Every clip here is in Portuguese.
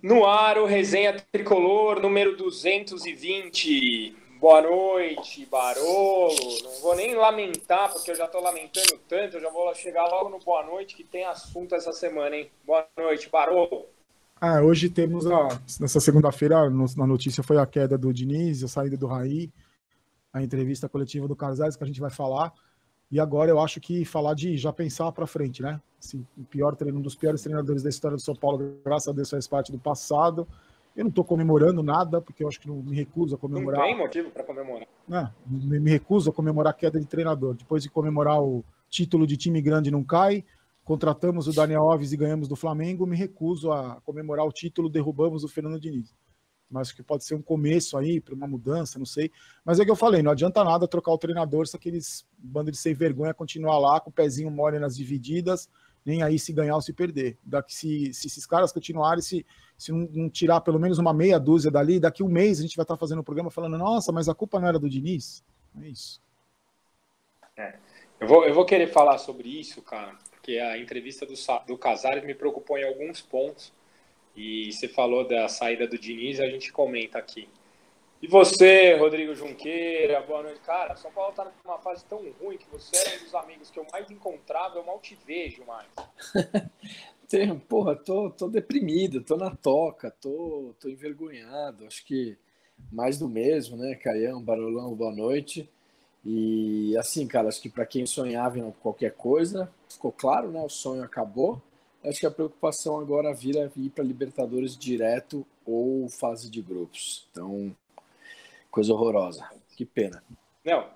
No ar, o Resenha Tricolor, número 220. Boa noite, Barolo. Não vou nem lamentar, porque eu já tô lamentando tanto. Eu já vou chegar logo no boa noite, que tem assunto essa semana, hein? Boa noite, Barolo. Ah, hoje temos a. Nessa segunda-feira, na notícia foi a queda do Diniz, a saída do Raí, a entrevista coletiva do Casares, que a gente vai falar. E agora eu acho que falar de já pensar para frente, né? Assim, o pior treino, um dos piores treinadores da história do São Paulo, graças a Deus, faz parte do passado. Eu não estou comemorando nada, porque eu acho que não me recuso a comemorar. Não tem motivo para comemorar. Né? Me recuso a comemorar a queda de treinador. Depois de comemorar o título de time grande não cai, contratamos o Daniel Alves e ganhamos do Flamengo, me recuso a comemorar o título, derrubamos o Fernando Diniz. Mas que pode ser um começo aí para uma mudança, não sei. Mas é que eu falei, não adianta nada trocar o treinador se aqueles bando de sem vergonha continuar lá com o pezinho mole nas divididas, nem aí se ganhar ou se perder. Daqui, se, se esses caras continuarem, se, se não, não, tirar pelo menos uma meia dúzia dali, daqui um mês a gente vai estar fazendo o um programa falando, nossa, mas a culpa não era do Diniz. É isso. É. Eu, vou, eu vou querer falar sobre isso, cara, porque a entrevista do, do Casares me preocupou em alguns pontos. E você falou da saída do Diniz, a gente comenta aqui. E você, Rodrigo Junqueira, boa noite. Cara, São Paulo tá numa fase tão ruim que você era um dos amigos que eu mais encontrava, eu mal te vejo mais. Porra, tô, tô deprimido, tô na toca, tô, tô envergonhado. Acho que mais do mesmo, né? Caião, Barolão, boa noite. E assim, cara, acho que para quem sonhava em qualquer coisa, ficou claro, né? O sonho acabou. Acho que a preocupação agora vira ir para Libertadores direto ou fase de grupos. Então, Coisa horrorosa. Que pena. Não,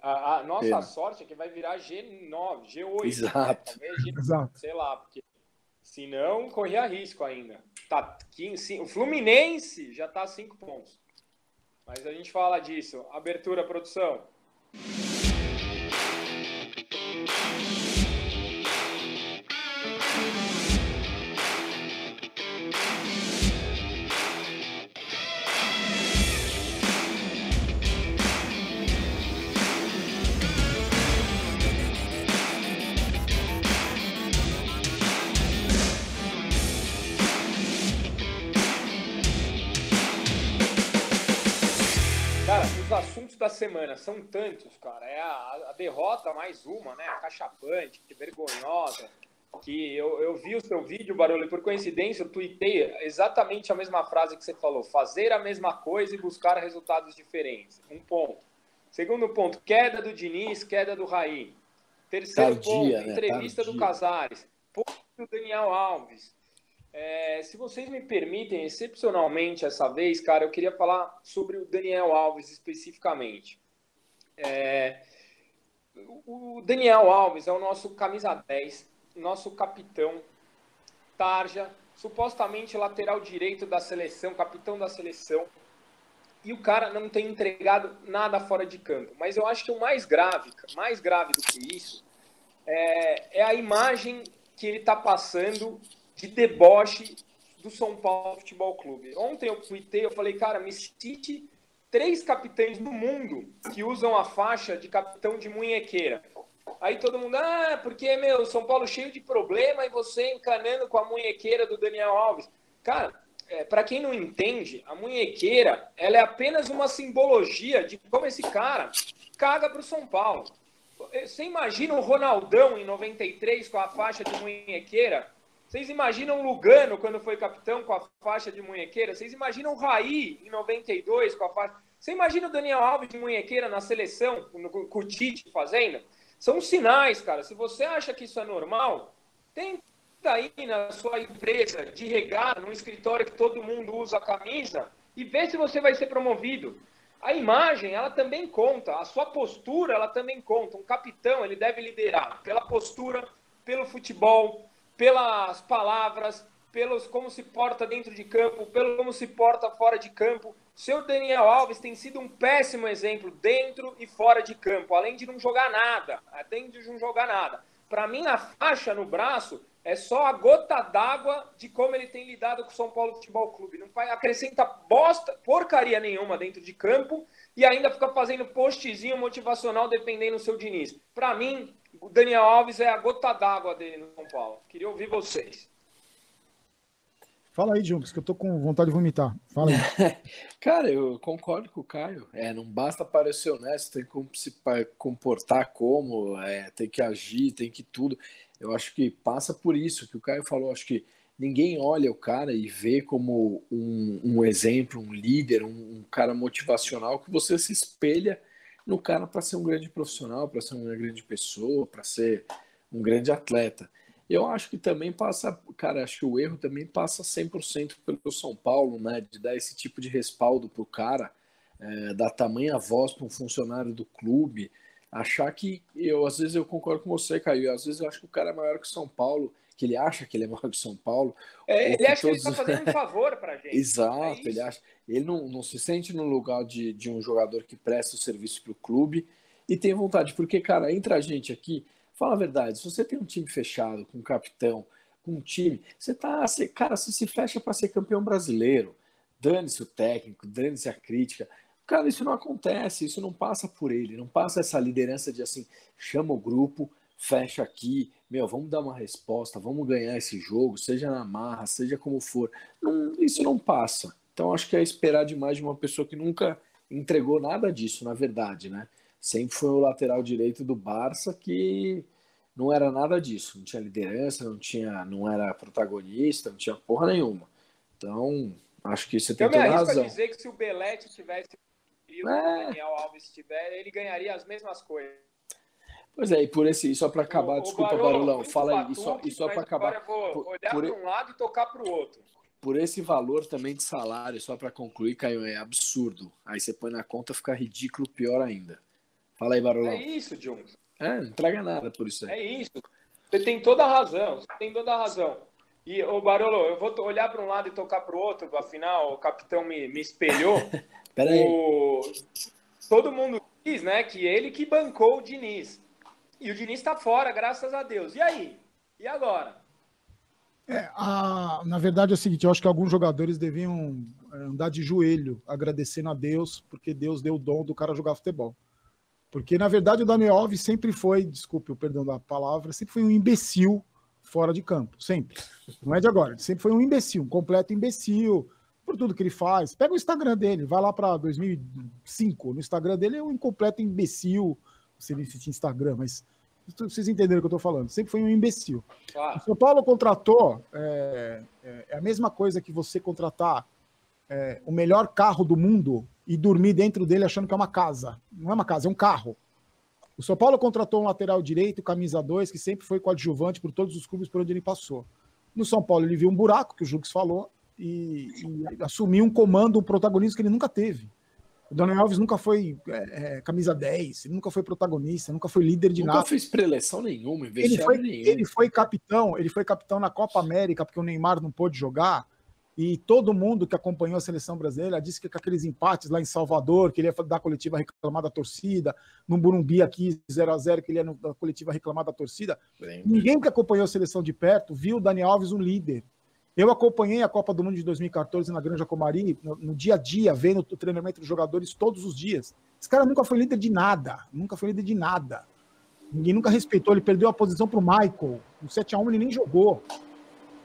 a, a nossa pena. sorte é que vai virar G9, G8. Né? Exato. Né? G, Exato. Sei lá, porque senão corria risco ainda. Tá 15, o Fluminense já tá a 5 pontos. Mas a gente fala disso. Abertura, produção. Semana são tantos, cara. É a, a derrota mais uma, né? A cachapante, que vergonhosa. Que eu, eu vi o seu vídeo, Barulho, por coincidência, eu tuitei exatamente a mesma frase que você falou: fazer a mesma coisa e buscar resultados diferentes. Um ponto. Segundo ponto, queda do Diniz, queda do Raí. Terceiro Tardia, ponto, né? entrevista Tardia. do Casares. Ponto do Daniel Alves. É, se vocês me permitem, excepcionalmente essa vez, cara, eu queria falar sobre o Daniel Alves especificamente. É, o Daniel Alves é o nosso camisa 10, nosso capitão, tarja, supostamente lateral direito da seleção, capitão da seleção, e o cara não tem entregado nada fora de campo. Mas eu acho que o mais grave, mais grave do que isso, é, é a imagem que ele está passando de deboche do São Paulo Futebol Clube. Ontem eu tuitei, eu falei, cara, me cite três capitães no mundo que usam a faixa de capitão de munhequeira. Aí todo mundo, ah, porque, meu, São Paulo cheio de problema e você encanando com a munhequeira do Daniel Alves. Cara, é, para quem não entende, a munhequeira, ela é apenas uma simbologia de como esse cara caga pro São Paulo. Você imagina o Ronaldão em 93 com a faixa de munhequeira? Vocês imaginam Lugano quando foi capitão com a faixa de munhequeira? Vocês imaginam Raí em 92 com a faixa? Você imagina o Daniel Alves de munhequeira na seleção, com o Tite fazendo? São sinais, cara. Se você acha que isso é normal, tenta aí na sua empresa de regar, num escritório que todo mundo usa a camisa, e vê se você vai ser promovido. A imagem, ela também conta. A sua postura, ela também conta. Um capitão, ele deve liderar pela postura, pelo futebol, pelas palavras, pelos como se porta dentro de campo, pelo como se porta fora de campo. Seu Daniel Alves tem sido um péssimo exemplo dentro e fora de campo, além de não jogar nada, além de não jogar nada. Para mim, a faixa no braço é só a gota d'água de como ele tem lidado com o São Paulo Futebol Clube. Não acrescenta bosta, porcaria nenhuma dentro de campo e ainda fica fazendo postzinho motivacional defendendo o seu Diniz. Para mim, o Daniel Alves é a gota d'água dele no São Paulo. Queria ouvir vocês. Fala aí, Junks, que eu tô com vontade de vomitar. Fala aí. Cara, eu concordo com o Caio. É, não basta parecer honesto, tem que se comportar como, é, tem que agir, tem que tudo. Eu acho que passa por isso que o Caio falou. Acho que ninguém olha o cara e vê como um, um exemplo, um líder, um, um, cara motivacional que você se espelha no cara para ser um grande profissional, para ser uma grande pessoa, para ser um grande atleta. Eu acho que também passa, cara, acho que o erro também passa 100% pelo São Paulo, né? De dar esse tipo de respaldo pro cara, é, dar tamanha voz para um funcionário do clube, achar que eu às vezes eu concordo com você, Caio, às vezes eu acho que o cara é maior que o São Paulo, que ele acha que ele é maior que o São Paulo. É, ele acha todos... que ele está fazendo um favor para gente. Exato, é ele acha, ele não, não se sente no lugar de, de um jogador que presta o serviço para o clube e tem vontade, porque cara, entre a gente aqui Fala a verdade, se você tem um time fechado, com um capitão, com um time, você tá. Você, cara, você se fecha para ser campeão brasileiro. Dane-se o técnico, dane-se a crítica. Cara, isso não acontece, isso não passa por ele, não passa essa liderança de assim, chama o grupo, fecha aqui, meu, vamos dar uma resposta, vamos ganhar esse jogo, seja na marra, seja como for. Não, isso não passa. Então acho que é esperar demais de uma pessoa que nunca entregou nada disso, na verdade, né? sempre foi o lateral direito do Barça que não era nada disso, não tinha liderança, não tinha, não era protagonista, não tinha porra nenhuma. Então, acho que você tem toda a razão. dizer que se o Belete tivesse e o é... Daniel Alves tiver, ele ganharia as mesmas coisas. Pois é, e por esse, só para acabar, o, desculpa, o Barulho, Barulão, fala aí, só, e só para acabar. Eu vou olhar para um lado e tocar para o outro. Por esse valor também de salário, só para concluir, Caio, é absurdo. Aí você põe na conta, fica ridículo, pior ainda. Fala aí, Barulhão. É isso, John. É, não traga nada por isso aí. É isso. Você tem toda a razão. Você tem toda a razão. E, ô Barolo, eu vou olhar para um lado e tocar para o outro, afinal, o capitão me, me espelhou. Peraí. O... Todo mundo diz, né, que ele que bancou o Diniz. E o Diniz está fora, graças a Deus. E aí? E agora? É, a, na verdade é o seguinte, eu acho que alguns jogadores deviam é, andar de joelho, agradecendo a Deus, porque Deus deu o dom do cara jogar futebol. Porque, na verdade, o Daniel Alves sempre foi, desculpe o perdão da palavra, sempre foi um imbecil fora de campo. Sempre. Não é de agora. Ele sempre foi um imbecil, um completo imbecil por tudo que ele faz. Pega o Instagram dele, vai lá para 2005. No Instagram dele é um incompleto imbecil. Se ele existe Instagram, mas vocês entenderam o que eu estou falando. Sempre foi um imbecil. O São Paulo contratou é, é, é, a mesma coisa que você contratar é, o melhor carro do mundo e dormir dentro dele achando que é uma casa. Não é uma casa, é um carro. O São Paulo contratou um lateral direito, camisa 2, que sempre foi coadjuvante por todos os clubes por onde ele passou. No São Paulo, ele viu um buraco, que o Jux falou, e, e assumiu um comando, um protagonismo que ele nunca teve. O Daniel Alves nunca foi é, é, camisa 10, ele nunca foi protagonista, nunca foi líder de nunca nada. Nunca fez preleção nenhuma, ele foi, nenhum. ele foi capitão, ele foi capitão na Copa América, porque o Neymar não pôde jogar. E todo mundo que acompanhou a seleção brasileira disse que com aqueles empates lá em Salvador, que ele ia dar coletiva reclamar da torcida, no Burumbi aqui 0 a 0 que ele ia na coletiva reclamar da torcida. Bem, Ninguém que acompanhou a seleção de perto viu o Dani Alves um líder. Eu acompanhei a Copa do Mundo de 2014 na Granja Comari, no, no dia a dia, vendo o treinamento dos jogadores todos os dias. Esse cara nunca foi líder de nada, nunca foi líder de nada. Ninguém nunca respeitou, ele perdeu a posição para o Michael. No 7x1 ele nem jogou.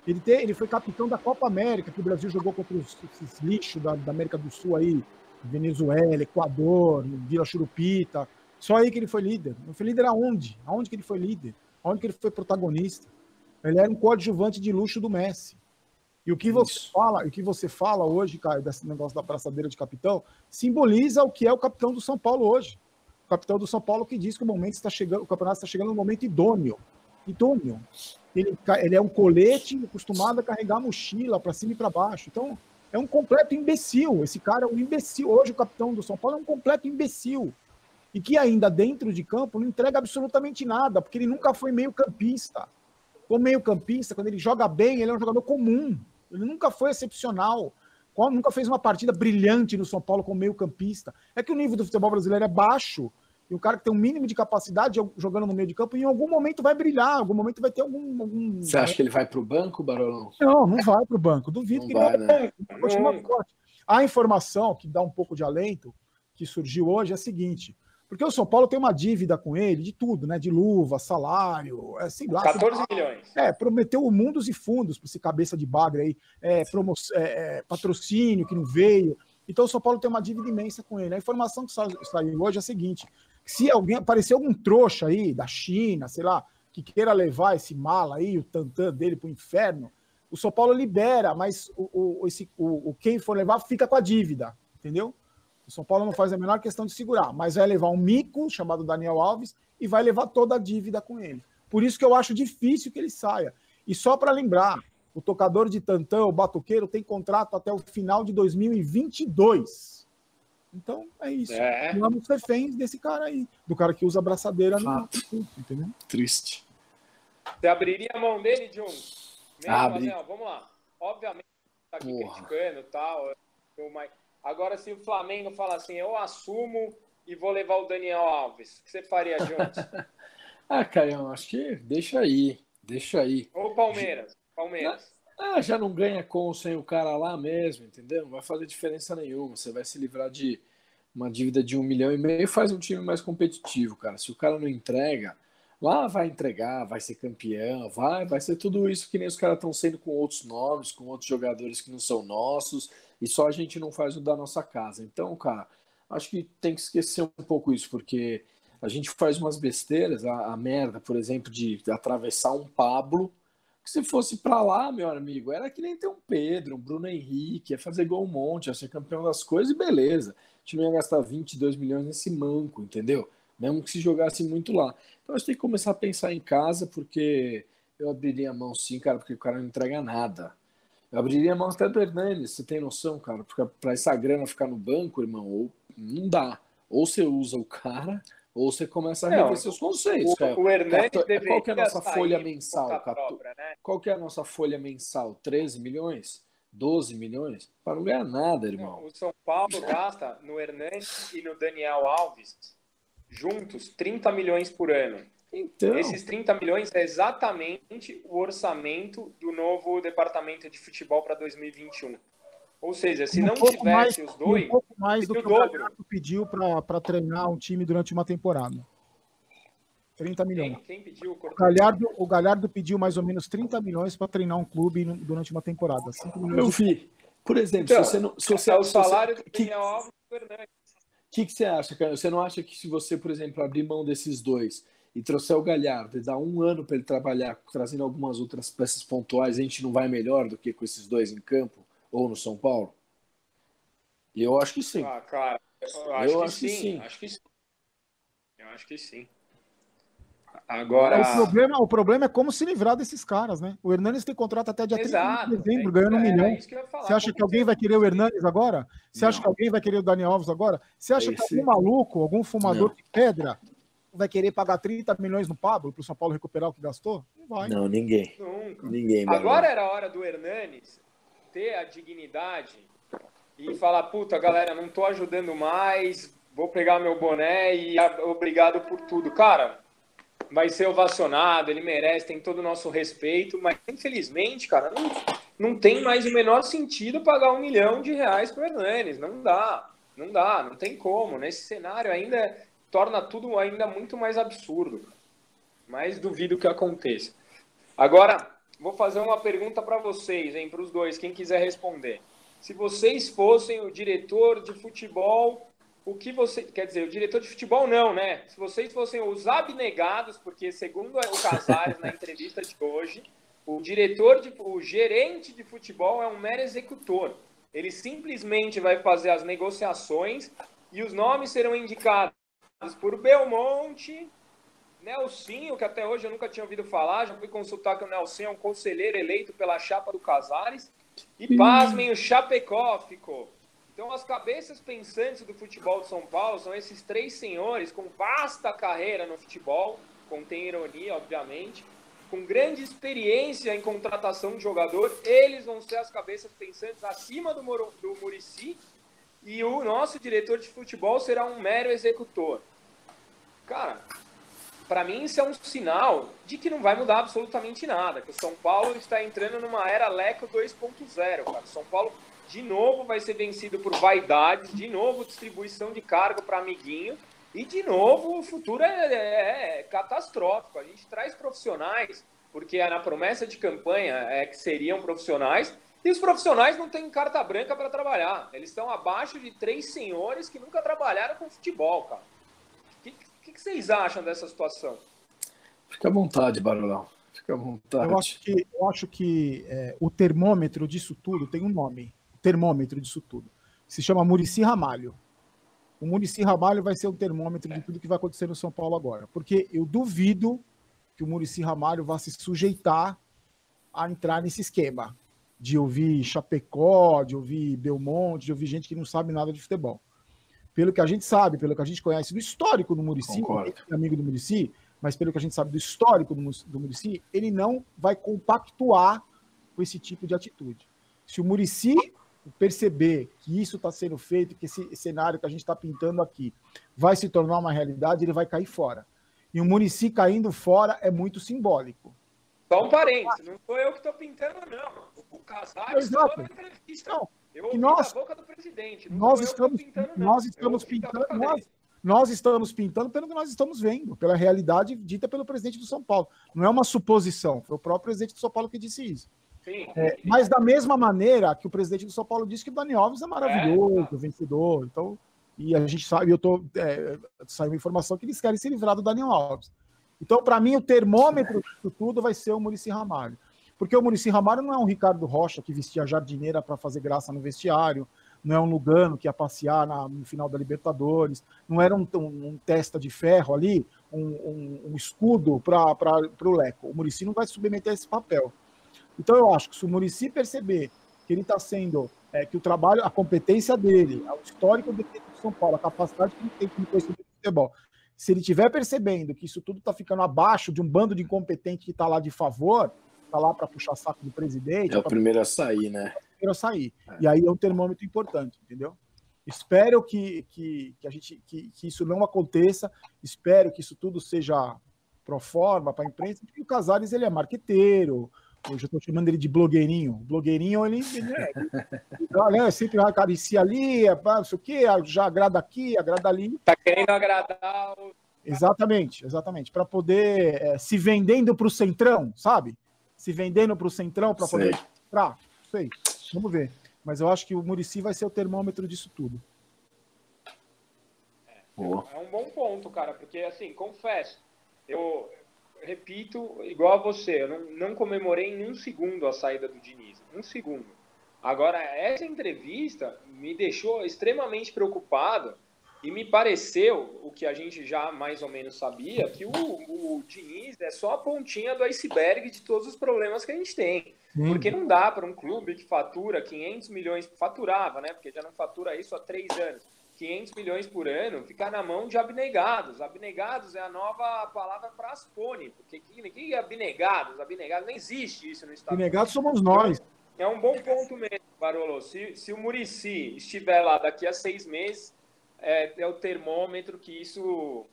Ele, te, ele foi capitão da Copa América, que o Brasil jogou contra os, esses lixos da, da, América do Sul aí, Venezuela, Equador, Vila Churupita. Só aí que ele foi líder. Ele foi líder aonde? Aonde que ele foi líder? Aonde que ele foi protagonista? Ele era um coadjuvante de luxo do Messi. E o que você Isso. fala, o que você fala hoje, Caio, desse negócio da braçadeira de capitão, simboliza o que é o capitão do São Paulo hoje. O capitão do São Paulo que diz que o momento está chegando, o campeonato está chegando no momento idôneo. Idôneo ele, ele é um colete acostumado a carregar a mochila para cima e para baixo. Então, é um completo imbecil. Esse cara é um imbecil. Hoje, o capitão do São Paulo é um completo imbecil. E que ainda dentro de campo não entrega absolutamente nada, porque ele nunca foi meio-campista. Como meio-campista, quando ele joga bem, ele é um jogador comum. Ele nunca foi excepcional. Nunca fez uma partida brilhante no São Paulo como meio-campista. É que o nível do futebol brasileiro é baixo. E o cara que tem um mínimo de capacidade jogando no meio de campo, em algum momento vai brilhar, em algum momento vai ter algum. algum... Você acha que ele vai para o banco, Barolão? Não, não vai para o banco. Duvido não que vai, ele vai. Né? A informação que dá um pouco de alento, que surgiu hoje, é a seguinte: Porque o São Paulo tem uma dívida com ele, de tudo, né? De luva, salário, é, sei lá. 14 milhões. É, prometeu mundos e fundos para esse cabeça de bagre aí, é, promo, é, é, patrocínio que não veio. Então o São Paulo tem uma dívida imensa com ele. A informação que saiu hoje é a seguinte: se alguém aparecer algum trouxa aí da China, sei lá, que queira levar esse mala aí, o tantã dele para o inferno, o São Paulo libera, mas o, o, esse, o, o quem for levar fica com a dívida, entendeu? O São Paulo não faz a menor questão de segurar, mas vai levar um mico chamado Daniel Alves e vai levar toda a dívida com ele. Por isso que eu acho difícil que ele saia. E só para lembrar, o tocador de tantã, o batuqueiro, tem contrato até o final de 2022. Então é isso. É. Vamos reféns desse cara aí, do cara que usa abraçadeira no entendeu? Triste. Você abriria a mão dele, John? Mesmo, Não, vamos lá. Obviamente, tá aqui Porra. criticando e tal. Mas Agora, se o Flamengo fala assim, eu assumo e vou levar o Daniel Alves, o que você faria, Jones? ah, Caião, acho que deixa aí, deixa aí. Ou Palmeiras, Palmeiras. Ah, já não ganha com sem o cara lá mesmo, entendeu? Não vai fazer diferença nenhuma. Você vai se livrar de uma dívida de um milhão e meio e faz um time mais competitivo, cara. Se o cara não entrega, lá vai entregar, vai ser campeão, vai, vai ser tudo isso que nem os caras estão sendo com outros nomes, com outros jogadores que não são nossos e só a gente não faz o da nossa casa. Então, cara, acho que tem que esquecer um pouco isso, porque a gente faz umas besteiras, a, a merda, por exemplo, de, atravessar um Pablo, que se fosse para lá, meu amigo, era que nem ter um Pedro, um Bruno Henrique, ia fazer gol um monte, ia ser campeão das coisas e beleza. A gente não ia gastar 22 milhões nesse manco, entendeu? Mesmo que se jogasse muito lá. Então a gente tem que começar a pensar em casa, porque eu abriria a mão sim, cara, porque o cara não entrega nada. Eu abriria a mão até do Hernandes, você tem noção, cara? Porque para essa grana ficar no banco, irmão, ou, não dá. Ou você usa o cara, ou você começa a rever seus conceitos. O, o Hernandes deveria Qual que é a nossa folha mensal? Própria, né? Qual que é a nossa folha mensal? 13 milhões? 12 milhões? Para não ganhar nada, irmão. Não, o São Paulo gasta no Hernandes e no Daniel Alves juntos 30 milhões por ano. Então... Esses 30 milhões é exatamente o orçamento do novo departamento de futebol para 2021. Ou seja, se um não tivesse mais, os dois. Um pouco mais do que o Galhardo pediu para treinar um time durante uma temporada. 30 milhões. Quem, quem pediu? O Galhardo, o Galhardo pediu mais ou menos 30 milhões para treinar um clube durante uma temporada. Eu vi. Por exemplo, então, se você não. Se você, é o salário do Daniel Alves Fernandes. O que, que você acha, cara? Você não acha que se você, por exemplo, abrir mão desses dois e trouxer o Galhardo e dar um ano para ele trabalhar, trazendo algumas outras peças pontuais, a gente não vai melhor do que com esses dois em campo ou no São Paulo? E eu acho que sim. Ah, cara, eu acho, eu que, acho sim. que, sim. Acho que sim. Eu acho que sim. Agora. O problema, o problema é como se livrar desses caras, né? O Hernanes tem contrato até dia Exato, 30 de dezembro, é, ganhando um é, milhão. É Você acha que alguém vai querer o Hernanes agora? Você acha que alguém vai querer o Daniel Alves agora? Você acha Esse... que algum maluco, algum fumador não. de pedra vai querer pagar 30 milhões no Pablo para o São Paulo recuperar o que gastou? Não vai. Não, ninguém. Nunca. Ninguém. Agora era a hora do Hernanes ter a dignidade e falar: puta, galera, não tô ajudando mais, vou pegar meu boné e obrigado por tudo. Cara, vai ser ovacionado, ele merece, tem todo o nosso respeito, mas infelizmente, cara, não, não tem mais o menor sentido pagar um milhão de reais para o Hernanes. Não dá. Não dá, não tem como. Nesse cenário ainda torna tudo ainda muito mais absurdo. Mas duvido que aconteça. Agora, vou fazer uma pergunta para vocês, hein, para os dois, quem quiser responder. Se vocês fossem o diretor de futebol, o que você. Quer dizer, o diretor de futebol não, né? Se vocês fossem os abnegados, porque segundo o Casares na entrevista de hoje, o diretor, de, o gerente de futebol é um mero executor. Ele simplesmente vai fazer as negociações e os nomes serão indicados por Belmonte, Nelsinho, que até hoje eu nunca tinha ouvido falar, já fui consultar que o Nelsinho é um conselheiro eleito pela chapa do Casares, e pasmem, o Chapecó ficou. Então, as cabeças pensantes do futebol de São Paulo são esses três senhores com vasta carreira no futebol, contém ironia, obviamente, com grande experiência em contratação de jogador, eles vão ser as cabeças pensantes acima do, Moro, do Murici, e o nosso diretor de futebol será um mero executor. Cara, para mim isso é um sinal de que não vai mudar absolutamente nada, que o São Paulo está entrando numa era Leco 2.0, cara. São Paulo de novo vai ser vencido por vaidades, de novo distribuição de cargo para amiguinho, E, de novo, o futuro é, é, é catastrófico. A gente traz profissionais, porque na promessa de campanha é que seriam profissionais, e os profissionais não têm carta branca para trabalhar. Eles estão abaixo de três senhores que nunca trabalharam com futebol, cara. O que, que, vocês acham dessa situação? Fica à vontade, Barulão. Fica à vontade. Eu acho que, eu acho que é, o termômetro disso tudo tem um nome. O termômetro disso tudo. Se chama Murici Ramalho. O Murici Ramalho vai ser o termômetro de tudo que vai acontecer no São Paulo agora. Porque eu duvido que o Murici Ramalho vá se sujeitar a entrar nesse esquema de ouvir Chapecó, de ouvir Belmonte, de ouvir gente que não sabe nada de futebol. Pelo que a gente sabe, pelo que a gente conhece do histórico do Murici, é amigo do Murici, mas pelo que a gente sabe do histórico do, do Murici, ele não vai compactuar com esse tipo de atitude. Se o Murici perceber que isso está sendo feito, que esse cenário que a gente está pintando aqui vai se tornar uma realidade, ele vai cair fora. E o Murici caindo fora é muito simbólico. Só um parênteses, não sou eu que estou pintando, não. O Casares falou na entrevista. Não, eu ouvi nós, boca do presidente. nós estamos, pintando, nós estamos pintando, nós, nós estamos pintando pelo que nós estamos vendo, pela realidade dita pelo presidente do São Paulo. Não é uma suposição, foi o próprio presidente do São Paulo que disse isso. Sim, é, mas da mesma maneira que o presidente do São Paulo disse que o Dani Alves é maravilhoso, é, vencedor. Então, e a gente sabe, eu tô é, saiu uma informação que eles querem se livrar do Daniel Alves. Então, para mim, o termômetro disso tudo vai ser o Murici Ramalho. Porque o Murici Ramalho não é um Ricardo Rocha que vestia jardineira para fazer graça no vestiário, não é um Lugano que ia passear na, no final da Libertadores, não era um, um, um testa de ferro ali, um, um escudo para o Leco. O Murici não vai submeter a esse papel. Então, eu acho que se o Murici perceber que ele está sendo, é, que o trabalho, a competência dele, o histórico do São Paulo, a capacidade que ele tem como conhecimento de futebol, se ele estiver percebendo que isso tudo está ficando abaixo de um bando de incompetente que está lá de favor, está lá para puxar saco do presidente. É o primeiro a sair, né? É o primeiro a sair. É. E aí é um termômetro importante, entendeu? Espero que, que, que, a gente, que, que isso não aconteça, espero que isso tudo seja pro forma para a imprensa, porque o Casares ele é marqueteiro, Hoje eu estou chamando ele de blogueirinho. Blogueirinho, ele, ele, é, ele, ele sempre acaricia ali, é, não sei o quê, já agrada aqui, agrada ali. Tá querendo agradar o... Exatamente, exatamente. Para poder é, se vendendo para o centrão, sabe? Se vendendo para o centrão para poder entrar. Sei. Vamos ver. Mas eu acho que o Murici vai ser o termômetro disso tudo. É, é um bom ponto, cara, porque assim, confesso, eu, repito, igual a você, eu não, não comemorei em um segundo a saída do Diniz. Um segundo. Agora, essa entrevista me deixou extremamente preocupado e me pareceu, o que a gente já mais ou menos sabia, que o, o Diniz é só a pontinha do iceberg de todos os problemas que a gente tem. Porque não dá para um clube que fatura 500 milhões, faturava, né? Porque já não fatura isso há três anos 500 milhões por ano ficar na mão de abnegados. Abnegados é a nova palavra para Aspone, porque que, é abnegados? Abnegados nem existe isso no Estado. Abnegados somos nós. É um bom ponto mesmo, Barolo. Se, se o Murici estiver lá daqui a seis meses, é, é o termômetro que isso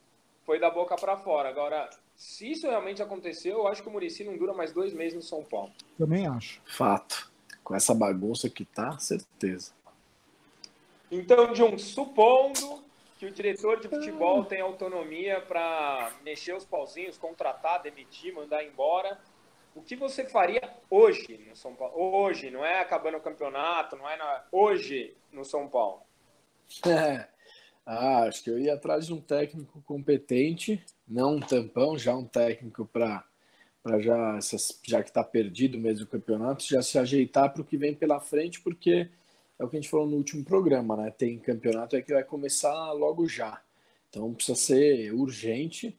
foi da boca para fora. Agora, se isso realmente aconteceu, eu acho que o Murici não dura mais dois meses no São Paulo. Também acho. Fato. Com essa bagunça que tá, certeza. Então, Jun, supondo que o diretor de futebol tem autonomia para mexer os pauzinhos, contratar, demitir, mandar embora, o que você faria hoje no São Paulo? Hoje, não é acabando o campeonato, não é na... hoje no São Paulo. É. Ah, acho que eu ia atrás de um técnico competente, não um tampão, já um técnico para para já já que está perdido mesmo o campeonato, já se ajeitar para o que vem pela frente, porque é o que a gente falou no último programa, né? Tem campeonato é que vai começar logo já. Então precisa ser urgente.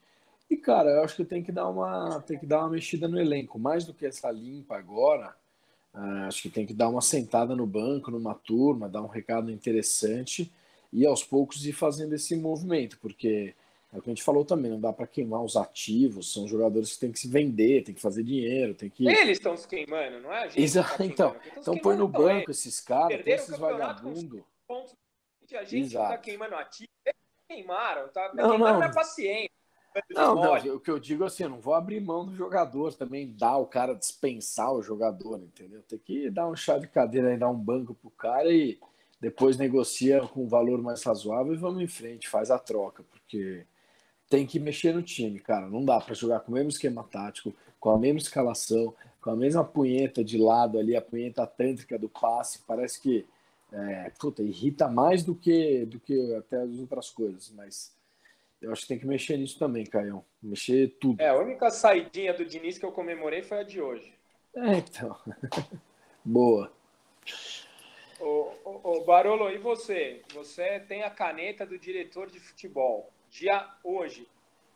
E, cara, eu acho que tem que dar uma, tem que dar uma mexida no elenco. Mais do que essa limpa agora, uh, acho que tem que dar uma sentada no banco, numa turma, dar um recado interessante e aos poucos ir fazendo esse movimento, porque é o que a gente falou também, não dá para queimar os ativos, são jogadores que têm que se vender, tem que fazer dinheiro, tem que. Eles estão se queimando, não é? Exato, tá então. Então põe no banco esses caras, esses vagabundos. A gente Exato. tá queimando ativo, eles queimaram, tá não, queimando não. paciência. Não, não, o que eu digo assim, eu não vou abrir mão do jogador também, dar o cara dispensar o jogador, entendeu? Tem que dar um chá de cadeira aí, dar um banco pro cara e depois negocia com um valor mais razoável e vamos em frente, faz a troca, porque tem que mexer no time, cara. Não dá para jogar com o mesmo esquema tático, com a mesma escalação, com a mesma punheta de lado ali, a punheta tântrica do passe. Parece que é, puta, irrita mais do que, do que até as outras coisas, mas eu acho que tem que mexer nisso também, Caião. Mexer tudo. É, a única saidinha do Diniz que eu comemorei foi a de hoje. É, então. Boa. Ô, ô, ô, Barolo, e você? Você tem a caneta do diretor de futebol dia hoje.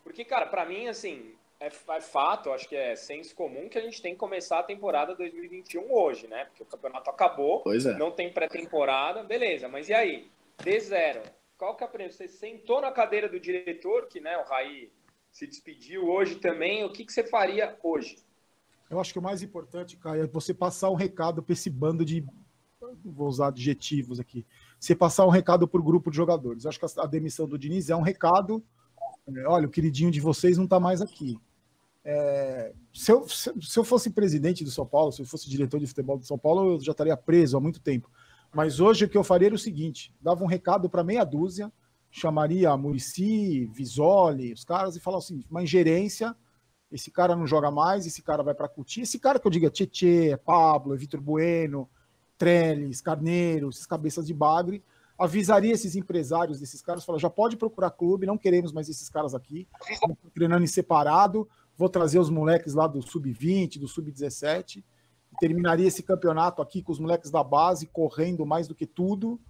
Porque, cara, para mim, assim, é, é, fato, acho que é senso comum que a gente tem que começar a temporada 2021 hoje, né? Porque o campeonato acabou, é. não tem pré-temporada, beleza, mas e aí? De zero. Qual que é a premissa? Você sentou na cadeira do diretor, que né, o Raí se despediu hoje também, o que, que você faria hoje? Eu acho que o mais importante, Caio, é você passar um recado para esse bando de. Vou usar adjetivos aqui você passar um recado o grupo de jogadores. Acho que a demissão do Diniz é um recado. É, olha, o queridinho de vocês não está mais aqui. É, se, eu, se, se, eu fosse presidente do São Paulo, se eu fosse diretor de futebol do São Paulo, eu já estaria preso há muito tempo. Mas hoje o que eu faria era o seguinte: dava um recado para meia dúzia, chamaria a Murici, Visoli, os caras, e falava assim: uma ingerência. Esse cara não joga mais, esse cara vai para Cuti. Esse cara que eu Tietê, é Pablo, é Vitor Bueno, Trellis, Carneiro, esses cabeças de bagre, avisaria esses empresários desses caras, falar, já pode procurar clube, não queremos mais esses caras aqui, treinando em separado, vou trazer os moleques lá do sub-20, do sub-17, terminaria esse campeonato aqui com os moleques da base correndo mais do que tudo,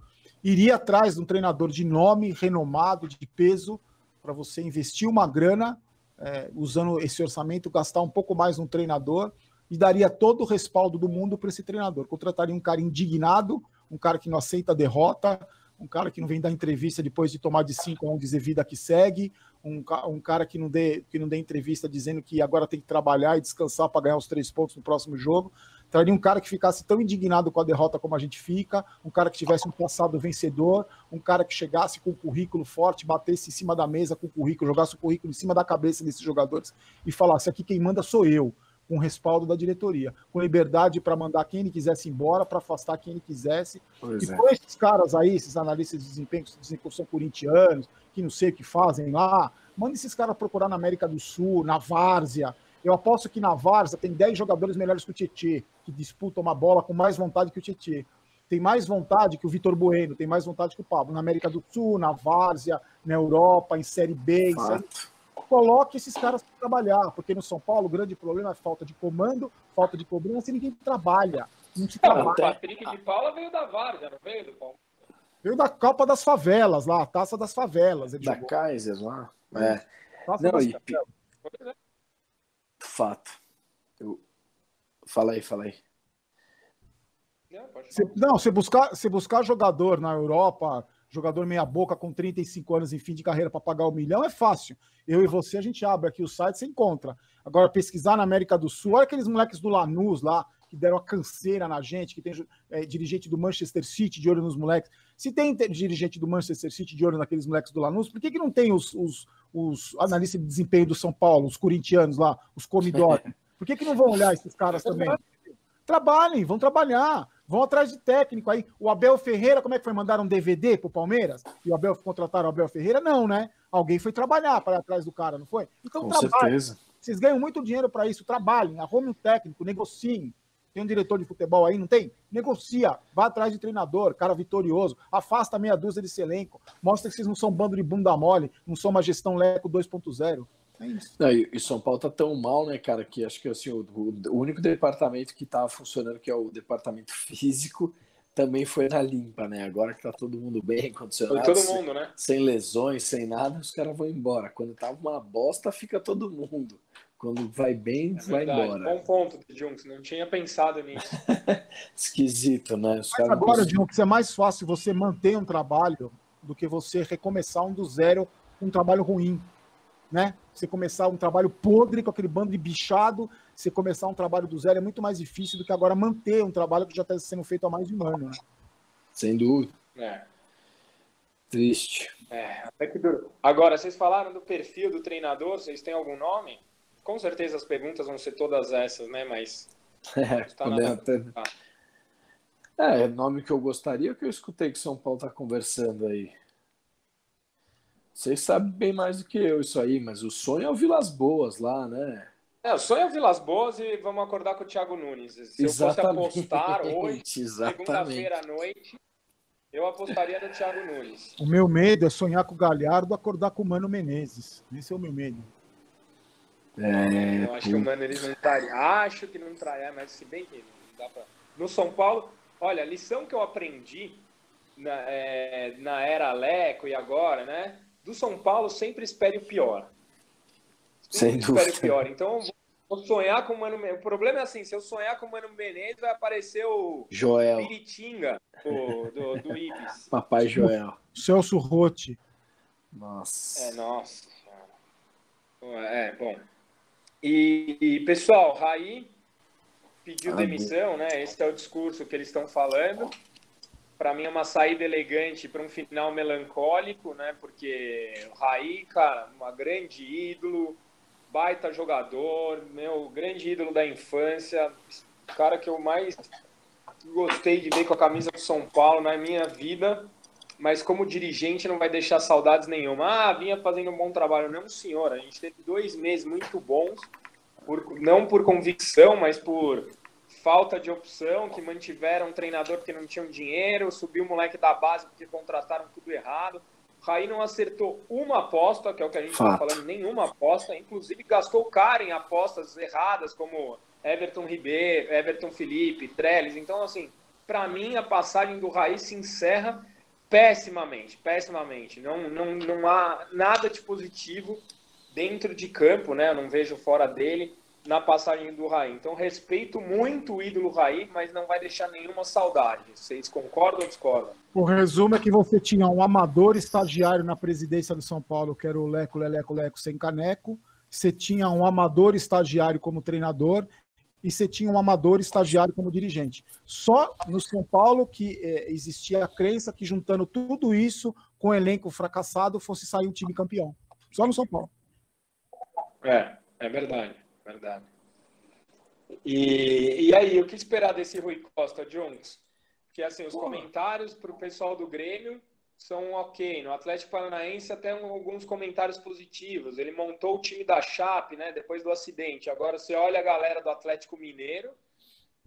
iria atrás de um treinador de nome, renomado, de peso, para você investir uma grana, é, usando esse orçamento, gastar um pouco mais num treinador, e daria todo o respaldo do mundo para esse treinador. Contrataria um cara indignado, um cara que não aceita derrota, um cara que não vem dar entrevista depois de tomar de cinco a um dizer vida que segue, um, um, cara que não, dê, que não dê entrevista dizendo que agora tem que trabalhar e descansar para ganhar os três pontos no próximo jogo. Traria um cara que ficasse tão indignado com a derrota como a gente fica, um cara que tivesse um passado vencedor, um cara que chegasse com um currículo forte, batesse em cima da mesa com o currículo, jogasse o currículo em cima da cabeça desses jogadores e falasse: aqui quem manda sou eu com respaldo da diretoria, com liberdade para mandar quem ele quisesse embora, para afastar quem ele quisesse. Pois e é. com esses caras aí, esses analistas de desempenho que dizem que são corintianos, que não sei o que fazem lá, manda esses caras procurar na América do Sul, na Várzea. Eu aposto que na Várzea tem 10 jogadores melhores que o Tietê, que disputam uma bola com mais vontade que o Tietê. Tem mais vontade que o Vitor Bueno, tem mais vontade que o Pablo. Na América do Sul, na Várzea, na Europa, em Série B, em série coloque esses caras para trabalhar, porque no São Paulo o grande problema é falta de comando, falta de cobrança e ninguém trabalha. Não se trabalha. O Patrick de Paula veio da Várzea, não veio do? Veio da Copa das Favelas lá, a Taça das Favelas. da jogou. Kaiser lá. É. Taça não, e... Fato. Eu... Fala aí, fala aí. Não, você buscar, você buscar jogador na Europa, jogador meia-boca com 35 anos em fim de carreira para pagar um milhão é fácil. Eu e você, a gente abre aqui o site, você encontra. Agora, pesquisar na América do Sul, olha aqueles moleques do Lanús lá, que deram a canseira na gente, que tem é, dirigente do Manchester City de olho nos moleques. Se tem dirigente do Manchester City de olho naqueles moleques do Lanús, por que, que não tem os, os, os analistas de desempenho do São Paulo, os corintianos lá, os comidores? Por que, que não vão olhar esses caras também? Trabalhem, vão trabalhar. Vão atrás de técnico aí. O Abel Ferreira, como é que foi? Mandaram um DVD pro Palmeiras? E o Abel contrataram o Abel Ferreira? Não, né? Alguém foi trabalhar para atrás do cara, não foi? Então Com trabalhem. certeza. Vocês ganham muito dinheiro para isso. Trabalhem, arrume um técnico, negociem. Tem um diretor de futebol aí, não tem? Negocia, vá atrás de treinador, cara vitorioso, afasta meia dúzia desse elenco, mostra que vocês não são um bando de bunda mole, não são uma gestão Leco 2.0. É isso. Não, e, e São Paulo tá tão mal, né, cara, que acho que assim, o, o único departamento que tava funcionando, que é o departamento físico, também foi na limpa, né? Agora que tá todo mundo bem, condicionado. Foi todo mundo, né? Sem lesões, sem nada, os caras vão embora. Quando tava uma bosta, fica todo mundo. Quando vai bem, é vai embora. Bom ponto, Junks. Não tinha pensado nisso. Esquisito, né? Os Mas agora, cons... Junks, é mais fácil você manter um trabalho do que você recomeçar um do zero com um trabalho ruim né? Você começar um trabalho podre com aquele bando de bichado, você começar um trabalho do zero é muito mais difícil do que agora manter um trabalho que já está sendo feito há mais de um ano. Né? Sem dúvida. É. Triste. É, até que duro. Agora, vocês falaram do perfil do treinador, vocês têm algum nome? Com certeza as perguntas vão ser todas essas, né? Mas. É, tá até... É, nome que eu gostaria que eu escutei que São Paulo tá conversando aí. Vocês sabem bem mais do que eu isso aí, mas o sonho é o Vilas Boas lá, né? É, o sonho é o Vilas Boas e vamos acordar com o Thiago Nunes. Se Exatamente. eu fosse apostar hoje, segunda-feira à noite, eu apostaria no Thiago Nunes. O meu medo é sonhar com o Galhardo acordar com o Mano Menezes. Esse é o meu medo. É, eu acho que o Mano eles não traria. Acho que não traria, mas se bem que não dá pra... No São Paulo, olha, a lição que eu aprendi na, é, na era Leco e agora, né? Do São Paulo, sempre espere o pior. Sempre Sem espere o pior. Então, Vou sonhar com o Mano O problema é assim, se eu sonhar com o Mano Menezes, vai aparecer o Joel. Piritinga do, do, do Ibis. Papai Joel. Celso Rotti. Nossa. É, nossa. É, bom. E, e pessoal, Raí pediu ah, demissão, né? Esse é o discurso que eles estão falando. Para mim é uma saída elegante para um final melancólico, né? Porque o Raí, cara, uma grande ídolo, baita jogador, meu grande ídolo da infância, cara que eu mais gostei de ver com a camisa do São Paulo na minha vida, mas como dirigente não vai deixar saudades nenhuma. Ah, vinha fazendo um bom trabalho. Não, senhor, a gente teve dois meses muito bons, por, não por convicção, mas por falta de opção, que mantiveram um treinador porque não tinham dinheiro, subiu o moleque da base porque contrataram tudo errado. Raí não acertou uma aposta, que é o que a gente está falando, nenhuma aposta. Inclusive gastou caro em apostas erradas, como Everton Ribeiro, Everton Felipe, Trellis. Então, assim, para mim, a passagem do Raí se encerra pessimamente, pessimamente. Não, não, não há nada de positivo dentro de campo, né? Eu não vejo fora dele na passagem do Raí. Então, respeito muito o ídolo Raí, mas não vai deixar nenhuma saudade. Vocês concordam ou discordam? O resumo é que você tinha um amador estagiário na presidência do São Paulo, que era o Leco, Leleco, Leco, sem caneco. Você tinha um amador estagiário como treinador e você tinha um amador estagiário como dirigente. Só no São Paulo que é, existia a crença que juntando tudo isso com o elenco fracassado fosse sair um time campeão. Só no São Paulo. É, é verdade. Verdade. E, e aí, o que esperar desse Rui Costa, Jones? Que assim, os Pô. comentários para o pessoal do Grêmio são ok. No Atlético Paranaense até alguns comentários positivos. Ele montou o time da Chape, né? Depois do acidente. Agora você olha a galera do Atlético Mineiro.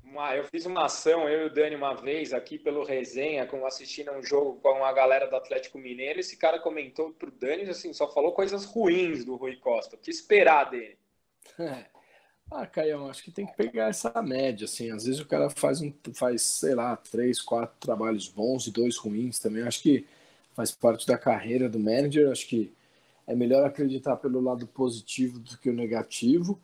Uma, eu fiz uma ação, eu e o Dani, uma vez aqui pelo resenha, com, assistindo um jogo com a galera do Atlético Mineiro. Esse cara comentou pro Dani, assim, só falou coisas ruins do Rui Costa. O que esperar dele? É. Ah, Caião, acho que tem que pegar essa média, assim. Às vezes o cara faz, um, faz, sei lá, três, quatro trabalhos bons e dois ruins também. Acho que faz parte da carreira do manager. Acho que é melhor acreditar pelo lado positivo do que o negativo.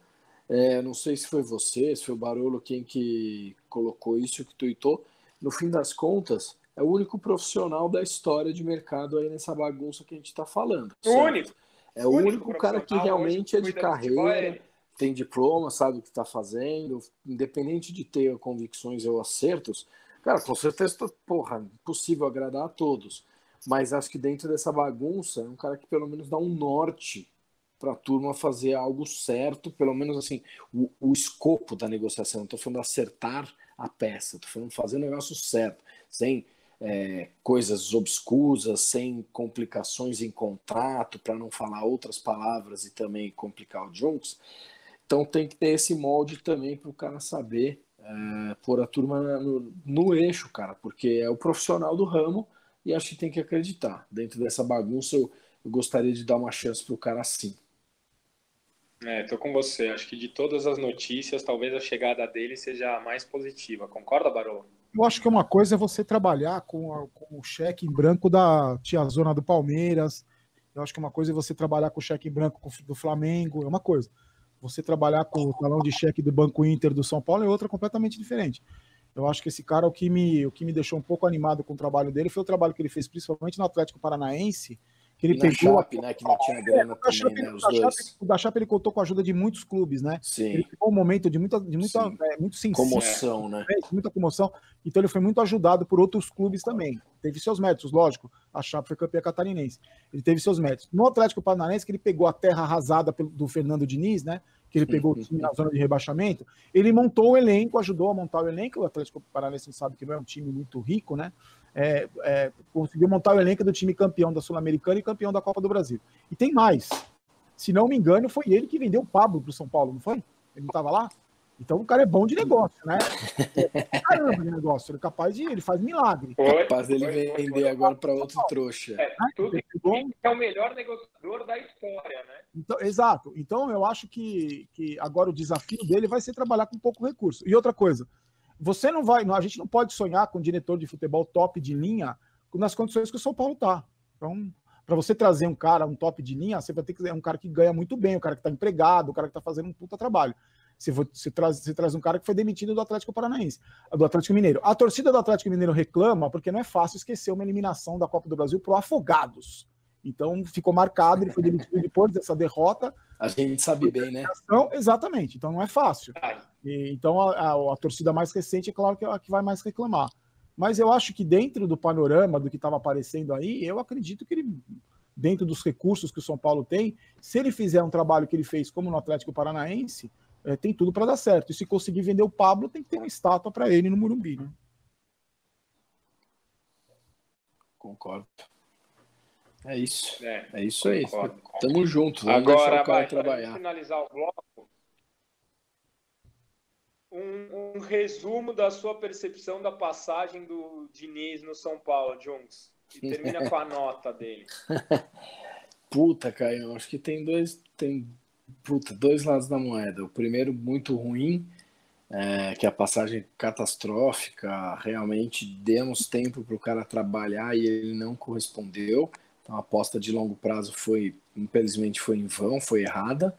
É, não sei se foi você, se foi o Barolo quem que colocou isso, que tuitou. No fim das contas, é o único profissional da história de mercado aí nessa bagunça que a gente está falando. O único. É o único, cara que realmente é de carreira tem diploma, sabe o que está fazendo, independente de ter convicções ou acertos, cara, com certeza, porra, impossível agradar a todos. Mas acho que dentro dessa bagunça, é um cara que pelo menos dá um norte para a turma fazer algo certo, pelo menos assim, o, o escopo da negociação. Estou falando acertar a peça, estou falando fazer o negócio certo, sem é, coisas obscusas, sem complicações em contrato, para não falar outras palavras e também complicar o Junks. Então tem que ter esse molde também para o cara saber é, pôr a turma no, no, eixo, cara, porque é o profissional do ramo e acho que tem que acreditar. Dentro dessa bagunça, eu, eu gostaria de dar uma chance para o cara assim. É, tô com você. Acho que de todas as notícias, talvez a chegada dele seja a mais positiva. Concorda, Barolo? Eu acho que uma coisa é você trabalhar com, a, com o cheque em branco da tia zona do Palmeiras. Eu acho que uma coisa é você trabalhar com o cheque em branco do Flamengo. É uma coisa. Você trabalhar com o talão de cheque do Banco Inter do São Paulo é outra completamente diferente. Eu acho que esse cara, o que me, o que me deixou um pouco animado com o trabalho dele foi o trabalho que ele fez, principalmente no Atlético Paranaense, que ele e pegou. Chape, né, que não tinha grana é, também, Chape, né, os dois. Chape, o da Chape ele contou com a ajuda de muitos clubes, né? Sim. Ele pegou um momento de muita, de muita é, muito sincero, comoção, né? É, muita comoção. Então ele foi muito ajudado por outros clubes também. Teve seus méritos, lógico. A Chape foi campeã catarinense. Ele teve seus méritos. No Atlético Paranaense, que ele pegou a terra arrasada do Fernando Diniz, né? que ele pegou o time na zona de rebaixamento, ele montou o elenco, ajudou a montar o elenco. O Atlético Paranaense sabe que não é um time muito rico, né? É, é, conseguiu montar o elenco do time campeão da Sul-Americana e campeão da Copa do Brasil. E tem mais. Se não me engano, foi ele que vendeu o Pablo para o São Paulo, não foi? Ele não estava lá? Então o cara é bom de negócio, né? É caramba de negócio, ele é capaz de. Ele faz milagre. Foi, capaz dele vender foi, agora para outro trouxa. É, tudo é o melhor negociador da história, né? Então, exato. Então eu acho que, que agora o desafio dele vai ser trabalhar com pouco recurso. E outra coisa, você não vai. A gente não pode sonhar com um diretor de futebol top de linha nas condições que o São Paulo está. Então, para você trazer um cara, um top de linha, você vai ter que ser um cara que ganha muito bem, um cara que está empregado, um cara que está fazendo um puta trabalho. Você, você, traz, você traz um cara que foi demitido do Atlético Paranaense, do Atlético Mineiro. A torcida do Atlético Mineiro reclama porque não é fácil esquecer uma eliminação da Copa do Brasil para o Afogados. Então ficou marcado, ele foi demitido depois dessa derrota. A gente sabe bem, né? Exatamente, então não é fácil. E, então a, a, a, torcida mais recente é claro que é a que vai mais reclamar. Mas eu acho que dentro do panorama do que estava aparecendo aí, eu acredito que ele, dentro dos recursos que o São Paulo tem, se ele fizer um trabalho que ele fez como no Atlético Paranaense, é, tem tudo para dar certo. E se conseguir vender o Pablo, tem que ter uma estátua para ele no Murumbi. Né? Concordo. É isso. É, é isso aí. Concordo. Tamo junto. Vamos Agora, vai, trabalhar. finalizar o bloco, um, um, resumo da sua percepção da passagem do Diniz no São Paulo, Jones. E termina com a nota dele. Puta, Caio, acho que tem dois. Tem puta, dois lados da moeda. O primeiro, muito ruim, é, que a passagem catastrófica. Realmente demos tempo para o cara trabalhar e ele não correspondeu. Então a aposta de longo prazo foi, infelizmente, foi em vão, foi errada.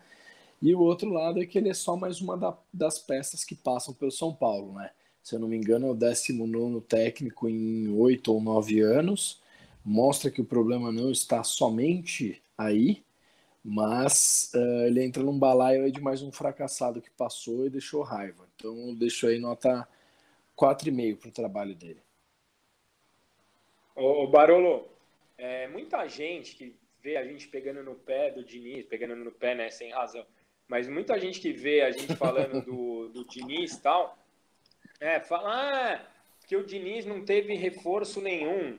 E o outro lado é que ele é só mais uma da, das peças que passam pelo São Paulo, né? Se eu não me engano, é o 19 técnico em oito ou nove anos. Mostra que o problema não está somente aí, mas uh, ele entra num balaio de mais um fracassado que passou e deixou raiva. Então eu deixo aí nota 4,5 para o trabalho dele. Ô, Barolo, é, muita gente que vê a gente pegando no pé do Diniz, pegando no pé, né, sem razão, mas muita gente que vê a gente falando do, do Diniz e tal, é, fala ah, que o Diniz não teve reforço nenhum.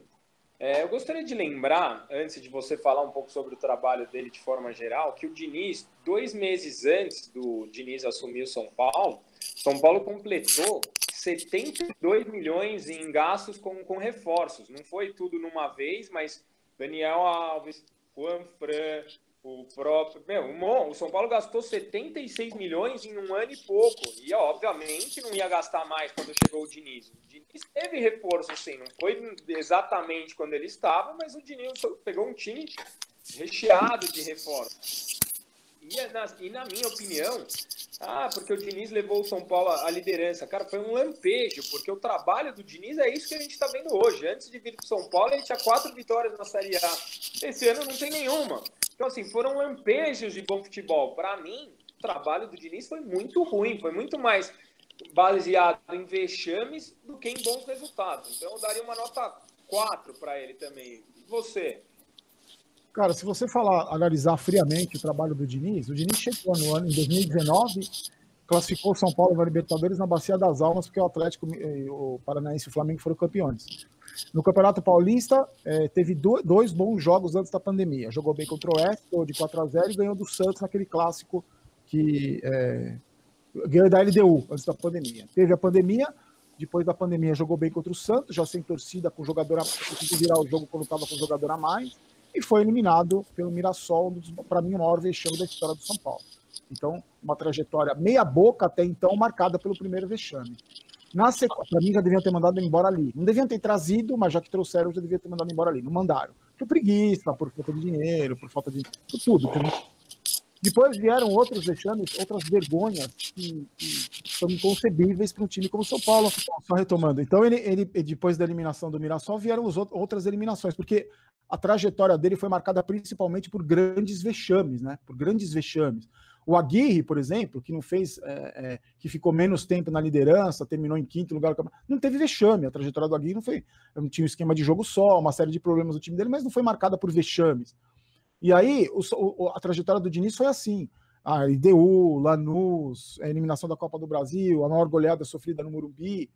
É, eu gostaria de lembrar, antes de você falar um pouco sobre o trabalho dele de forma geral, que o Diniz, dois meses antes do Diniz assumir o São Paulo, São Paulo completou 72 milhões em gastos com, com reforços. Não foi tudo numa vez, mas Daniel Alves, Juan Fran, o próprio. Meu, o São Paulo gastou 76 milhões em um ano e pouco. E, obviamente, não ia gastar mais quando chegou o Diniz. O Diniz teve reforço, sim. Não foi exatamente quando ele estava, mas o Diniz pegou um time recheado de reforços. E na, e na minha opinião, ah, porque o Diniz levou o São Paulo à liderança. Cara, foi um lampejo, porque o trabalho do Diniz é isso que a gente está vendo hoje. Antes de vir para São Paulo, ele tinha quatro vitórias na Série A. Esse ano não tem nenhuma. Então, assim, foram lampejos de bom futebol. Para mim, o trabalho do Diniz foi muito ruim, foi muito mais baseado em vexames do que em bons resultados. Então, eu daria uma nota 4 para ele também. E você? Cara, se você falar, analisar friamente o trabalho do Diniz, o Diniz chegou no ano, em 2019, classificou São Paulo na Libertadores na Bacia das Almas, porque o Atlético, o Paranaense e o Flamengo foram campeões. No Campeonato Paulista, é, teve dois bons jogos antes da pandemia. Jogou bem contra o Oeste, de 4 a 0 e ganhou do Santos naquele clássico que é, ganhou da LDU antes da pandemia. Teve a pandemia, depois da pandemia jogou bem contra o Santos, já sem torcida, com jogador a virar o jogo quando estava com jogador a mais, e foi eliminado pelo Mirassol, para mim, o maior vexame da história do São Paulo. Então, uma trajetória meia boca até então marcada pelo primeiro vexame. Na sequência, para mim já deviam ter mandado embora ali. Não deviam ter trazido, mas já que trouxeram, já deviam ter mandado embora ali. Não mandaram. Por preguiça, por falta de dinheiro, por falta de. por tudo. Depois vieram outros vexames, outras vergonhas que, que são inconcebíveis para um time como o São Paulo. Só retomando. Então, ele, ele, depois da eliminação do Mirassol, vieram as outras eliminações, porque a trajetória dele foi marcada principalmente por grandes vexames, né? Por grandes vexames. O Aguirre, por exemplo, que não fez, é, é, que ficou menos tempo na liderança, terminou em quinto lugar, não teve vexame. A trajetória do Aguirre não foi, não tinha um esquema de jogo só, uma série de problemas do time dele, mas não foi marcada por vexames. E aí o, a trajetória do Diniz foi assim. A IDU, Lanús, a eliminação da Copa do Brasil, a maior goleada sofrida no Murumbi.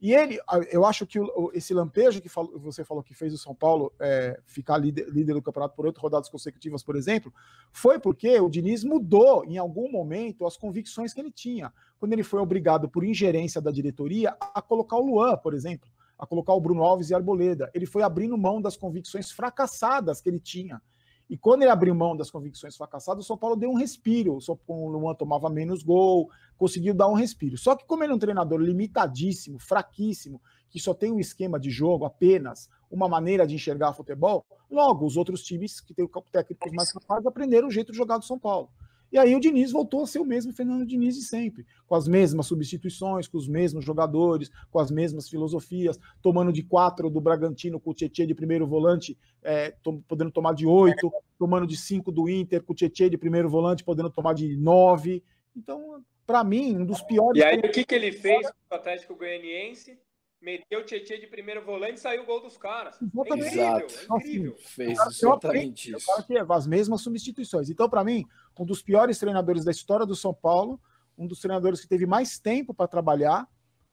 E ele, eu acho que esse lampejo que você falou que fez o São Paulo é, ficar líder, líder, do campeonato por oito rodadas consecutivas, por exemplo, foi porque o Diniz mudou em algum momento as convicções que ele tinha. Quando ele foi obrigado por ingerência da diretoria a colocar o Luan, por exemplo, a colocar o Bruno Alves e Arboleda. Ele foi abrindo mão das convicções fracassadas que ele tinha. E quando ele abriu mão das convicções fracassadas, o São Paulo deu um respiro. O Luan tomava menos gol, conseguiu dar um respiro. Só que, como ele é um treinador limitadíssimo, fraquíssimo, que só tem um esquema de jogo apenas, uma maneira de enxergar futebol, logo os outros times que têm o técnico mais capaz aprenderam o jeito de jogar do São Paulo. E aí o Diniz voltou a ser o mesmo Fernando Diniz de sempre, com as mesmas substituições, com os mesmos jogadores, com as mesmas filosofias, tomando de quatro do Bragantino com o Tietchan de primeiro volante, é, podendo tomar de oito, tomando de cinco do Inter com o Tietchan de primeiro volante, podendo tomar de nove. Então, para mim, um dos piores. E aí, o que, que ele fez com o Atlético Goianiense? meteu o Tietchan de primeiro volante e saiu o gol dos caras. Exatamente. É incrível, é incrível. Fez exatamente isso. Que as mesmas substituições. Então, para mim, um dos piores treinadores da história do São Paulo, um dos treinadores que teve mais tempo para trabalhar.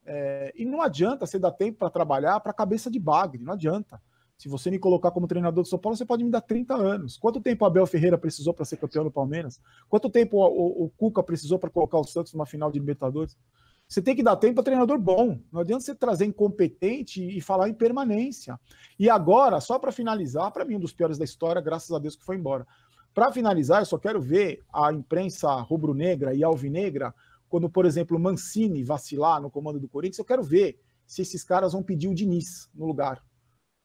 É, e não adianta você dar tempo para trabalhar para cabeça de bagre, não adianta. Se você me colocar como treinador do São Paulo, você pode me dar 30 anos. Quanto tempo o Abel Ferreira precisou para ser campeão do Palmeiras? Quanto tempo o, o, o Cuca precisou para colocar o Santos numa final de Libertadores? Você tem que dar tempo para treinador bom. Não adianta você trazer incompetente e falar em permanência. E agora, só para finalizar, para mim, um dos piores da história, graças a Deus que foi embora. Para finalizar, eu só quero ver a imprensa rubro-negra e alvinegra, quando, por exemplo, Mancini vacilar no comando do Corinthians, eu quero ver se esses caras vão pedir o Diniz no lugar.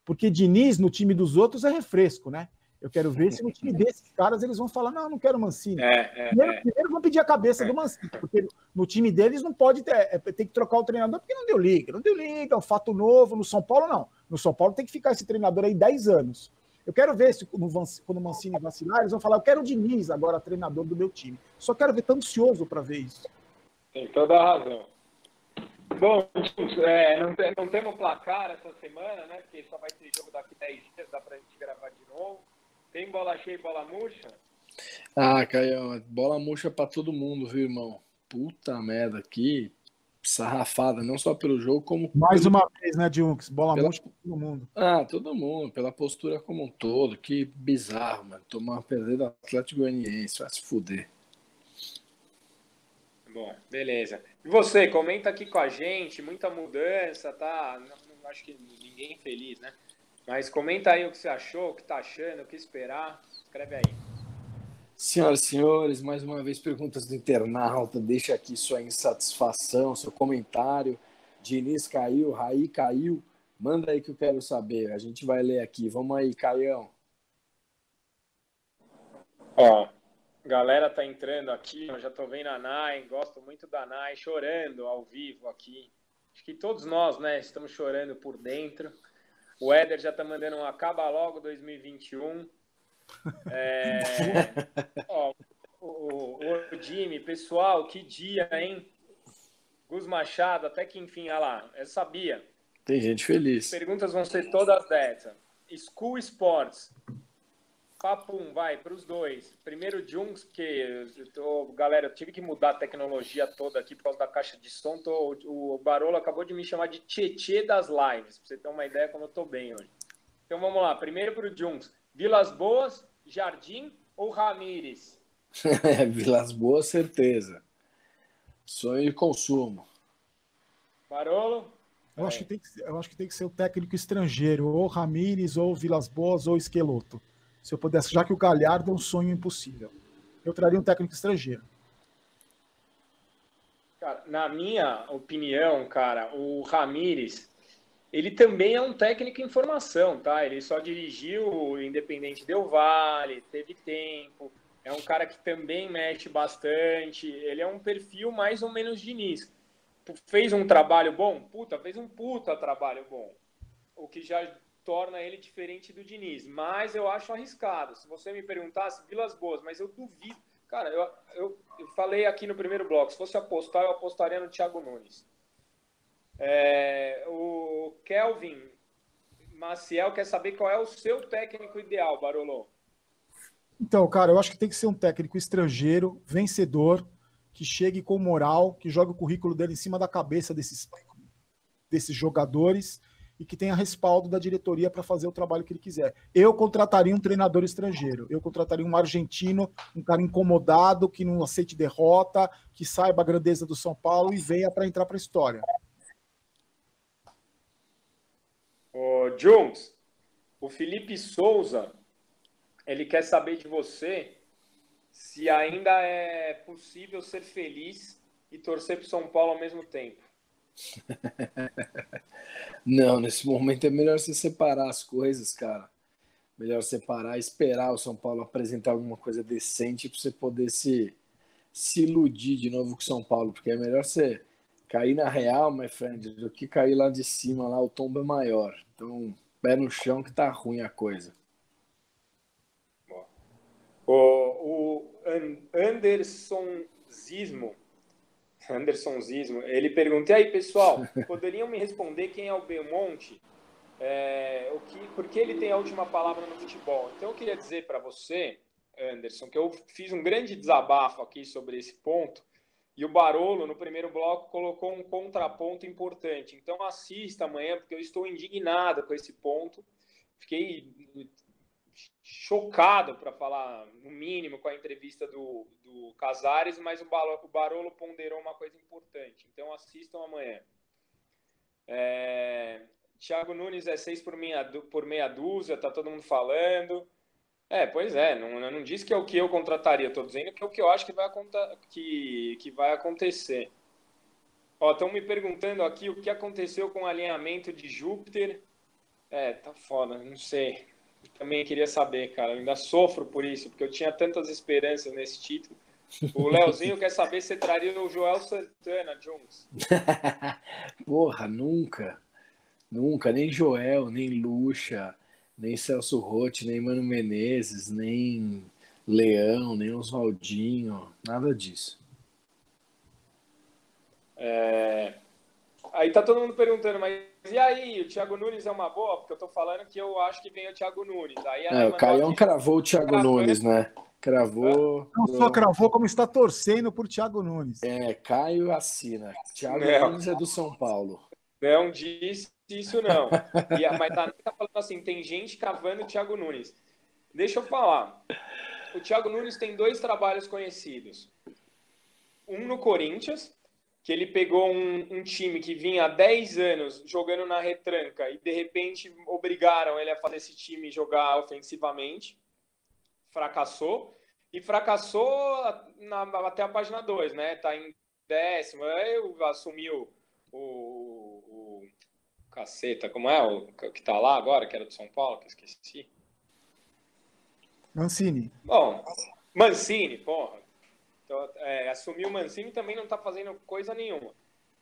Porque Diniz no time dos outros é refresco, né? Eu quero ver se no time desses caras eles vão falar: não, não quero Mancini. É, é, primeiro, é. primeiro vão pedir a cabeça do Mancini, porque no time deles não pode ter, é, tem que trocar o treinador, porque não deu liga. Não deu liga, é um fato novo. No São Paulo, não. No São Paulo tem que ficar esse treinador aí 10 anos. Eu quero ver se quando o Mancini vacilar, eles vão falar: eu quero o Diniz agora, treinador do meu time. Só quero ver, tão ansioso para ver isso. Tem toda a razão. Bom, é, não, tem, não temos placar essa semana, né? Porque só vai ter jogo daqui 10 dias, dá pra gente gravar de novo. Tem bola cheia e bola murcha? Ah, Caio, bola murcha para todo mundo, viu, irmão? Puta merda, que sarrafada, não só pelo jogo, como. Mais pelo... uma vez, né, Junks? Bola pela... para todo mundo. Ah, todo mundo, pela postura como um todo. Que bizarro, mano. Tomar uma perder do Atlético Goianiense, vai se fuder. Bom, beleza. E você, comenta aqui com a gente, muita mudança, tá? Não, não acho que ninguém é feliz, né? Mas comenta aí o que você achou, o que está achando, o que esperar. Escreve aí. Senhoras e senhores, mais uma vez perguntas do internauta. Deixa aqui sua insatisfação, seu comentário. Diniz caiu, Raí caiu. Manda aí que eu quero saber. A gente vai ler aqui. Vamos aí, Caião. Ó, galera tá entrando aqui. Eu já tô vendo a Nai. Gosto muito da Nai. Chorando ao vivo aqui. Acho que todos nós, né, estamos chorando por dentro. O Éder já tá mandando um acaba logo 2021. É, ó, o, o, o Jimmy, pessoal, que dia, hein? Gus Machado, até que enfim, olha lá, eu sabia. Tem gente feliz. As perguntas vão ser todas dessas. School Sports, Papum, vai, para os dois. Primeiro, Jungs, que eu tô, galera, eu tive que mudar a tecnologia toda aqui por causa da caixa de som. Tô, o Barolo acabou de me chamar de Tietê das lives, para você ter uma ideia como eu tô bem hoje. Então vamos lá, primeiro para o Jungs. Vilas Boas, Jardim ou Ramires? Vilas Boas, certeza. Sonho de consumo. Barolo? Eu, é. acho que tem que, eu acho que tem que ser o técnico estrangeiro, ou Ramires, ou Vilas Boas, ou Esqueloto. Se eu pudesse, já que o Galhardo é um sonho impossível, eu traria um técnico estrangeiro. Cara, na minha opinião, cara, o Ramires, ele também é um técnico em formação, tá? Ele só dirigiu o Independente Del Vale, teve tempo, é um cara que também mexe bastante, ele é um perfil mais ou menos Diniz. Fez um trabalho bom? Puta, fez um puta trabalho bom. O que já torna ele diferente do Diniz. Mas eu acho arriscado. Se você me perguntasse, Vilas Boas, mas eu duvido. Cara, eu, eu, eu falei aqui no primeiro bloco, se fosse apostar, eu apostaria no Thiago Nunes. É, o Kelvin Maciel quer saber qual é o seu técnico ideal, Barolo. Então, cara, eu acho que tem que ser um técnico estrangeiro, vencedor, que chegue com moral, que jogue o currículo dele em cima da cabeça desses, desses jogadores e que tenha respaldo da diretoria para fazer o trabalho que ele quiser. Eu contrataria um treinador estrangeiro, eu contrataria um argentino, um cara incomodado, que não aceite derrota, que saiba a grandeza do São Paulo e venha para entrar para a história. Ô, Jones, o Felipe Souza, ele quer saber de você se ainda é possível ser feliz e torcer para São Paulo ao mesmo tempo. Não, nesse momento é melhor você separar as coisas, cara. Melhor separar, esperar o São Paulo apresentar alguma coisa decente para você poder se, se iludir de novo com o São Paulo, porque é melhor você cair na real, my friend, do que cair lá de cima, lá o tombo é maior. Então, pé no chão que tá ruim a coisa. O, o Anderson Zismo Anderson Zismo, ele pergunta, e aí pessoal, poderiam me responder quem é o Belmonte? É, o que, porque ele tem a última palavra no futebol. Então eu queria dizer para você, Anderson, que eu fiz um grande desabafo aqui sobre esse ponto, e o Barolo, no primeiro bloco, colocou um contraponto importante. Então assista amanhã, porque eu estou indignado com esse ponto. Fiquei chocado, para falar no mínimo, com a entrevista do, do Casares, mas o Barolo, o Barolo ponderou uma coisa importante. Então assistam amanhã. É, Thiago Nunes é seis por meia, por meia dúzia, tá todo mundo falando. É, pois é, não, eu não disse que é o que eu contrataria, estou dizendo que é o que eu acho que vai, que, que vai acontecer. Ó, estão me perguntando aqui o que aconteceu com o alinhamento de Júpiter. É, tá foda, não sei também queria saber, cara. Eu ainda sofro por isso, porque eu tinha tantas esperanças nesse título. O Leozinho quer saber se traria o Joel Santana, Jones. Porra, nunca. Nunca. Nem Joel, nem Lucha, nem Celso Rotti, nem Mano Menezes, nem Leão, nem Oswaldinho. Nada disso. É... Aí tá todo mundo perguntando, mas e aí, o Thiago Nunes é uma boa? Porque eu tô falando que eu acho que vem o Thiago Nunes. Aí é, o Caião cravou o Thiago Nunes, né? Cravou. Não só cravou, como está torcendo por Thiago Nunes. É, Caio assina. Thiago não. Nunes é do São Paulo. Não disse isso, não. E, mas tá, tá falando assim: tem gente cavando o Thiago Nunes. Deixa eu falar. O Thiago Nunes tem dois trabalhos conhecidos. Um no Corinthians, que ele pegou um, um, time que vinha há 10 anos jogando na retranca e de repente obrigaram ele a fazer esse time jogar ofensivamente. Fracassou. E fracassou na, até a página 2, né? Tá em décimo. Eu assumiu o, caceta, como é? O que tá lá agora, que era do São Paulo, que eu esqueci. Mancini. Bom, Mancini, porra. Então, é, assumiu o Mancini também não está fazendo coisa nenhuma.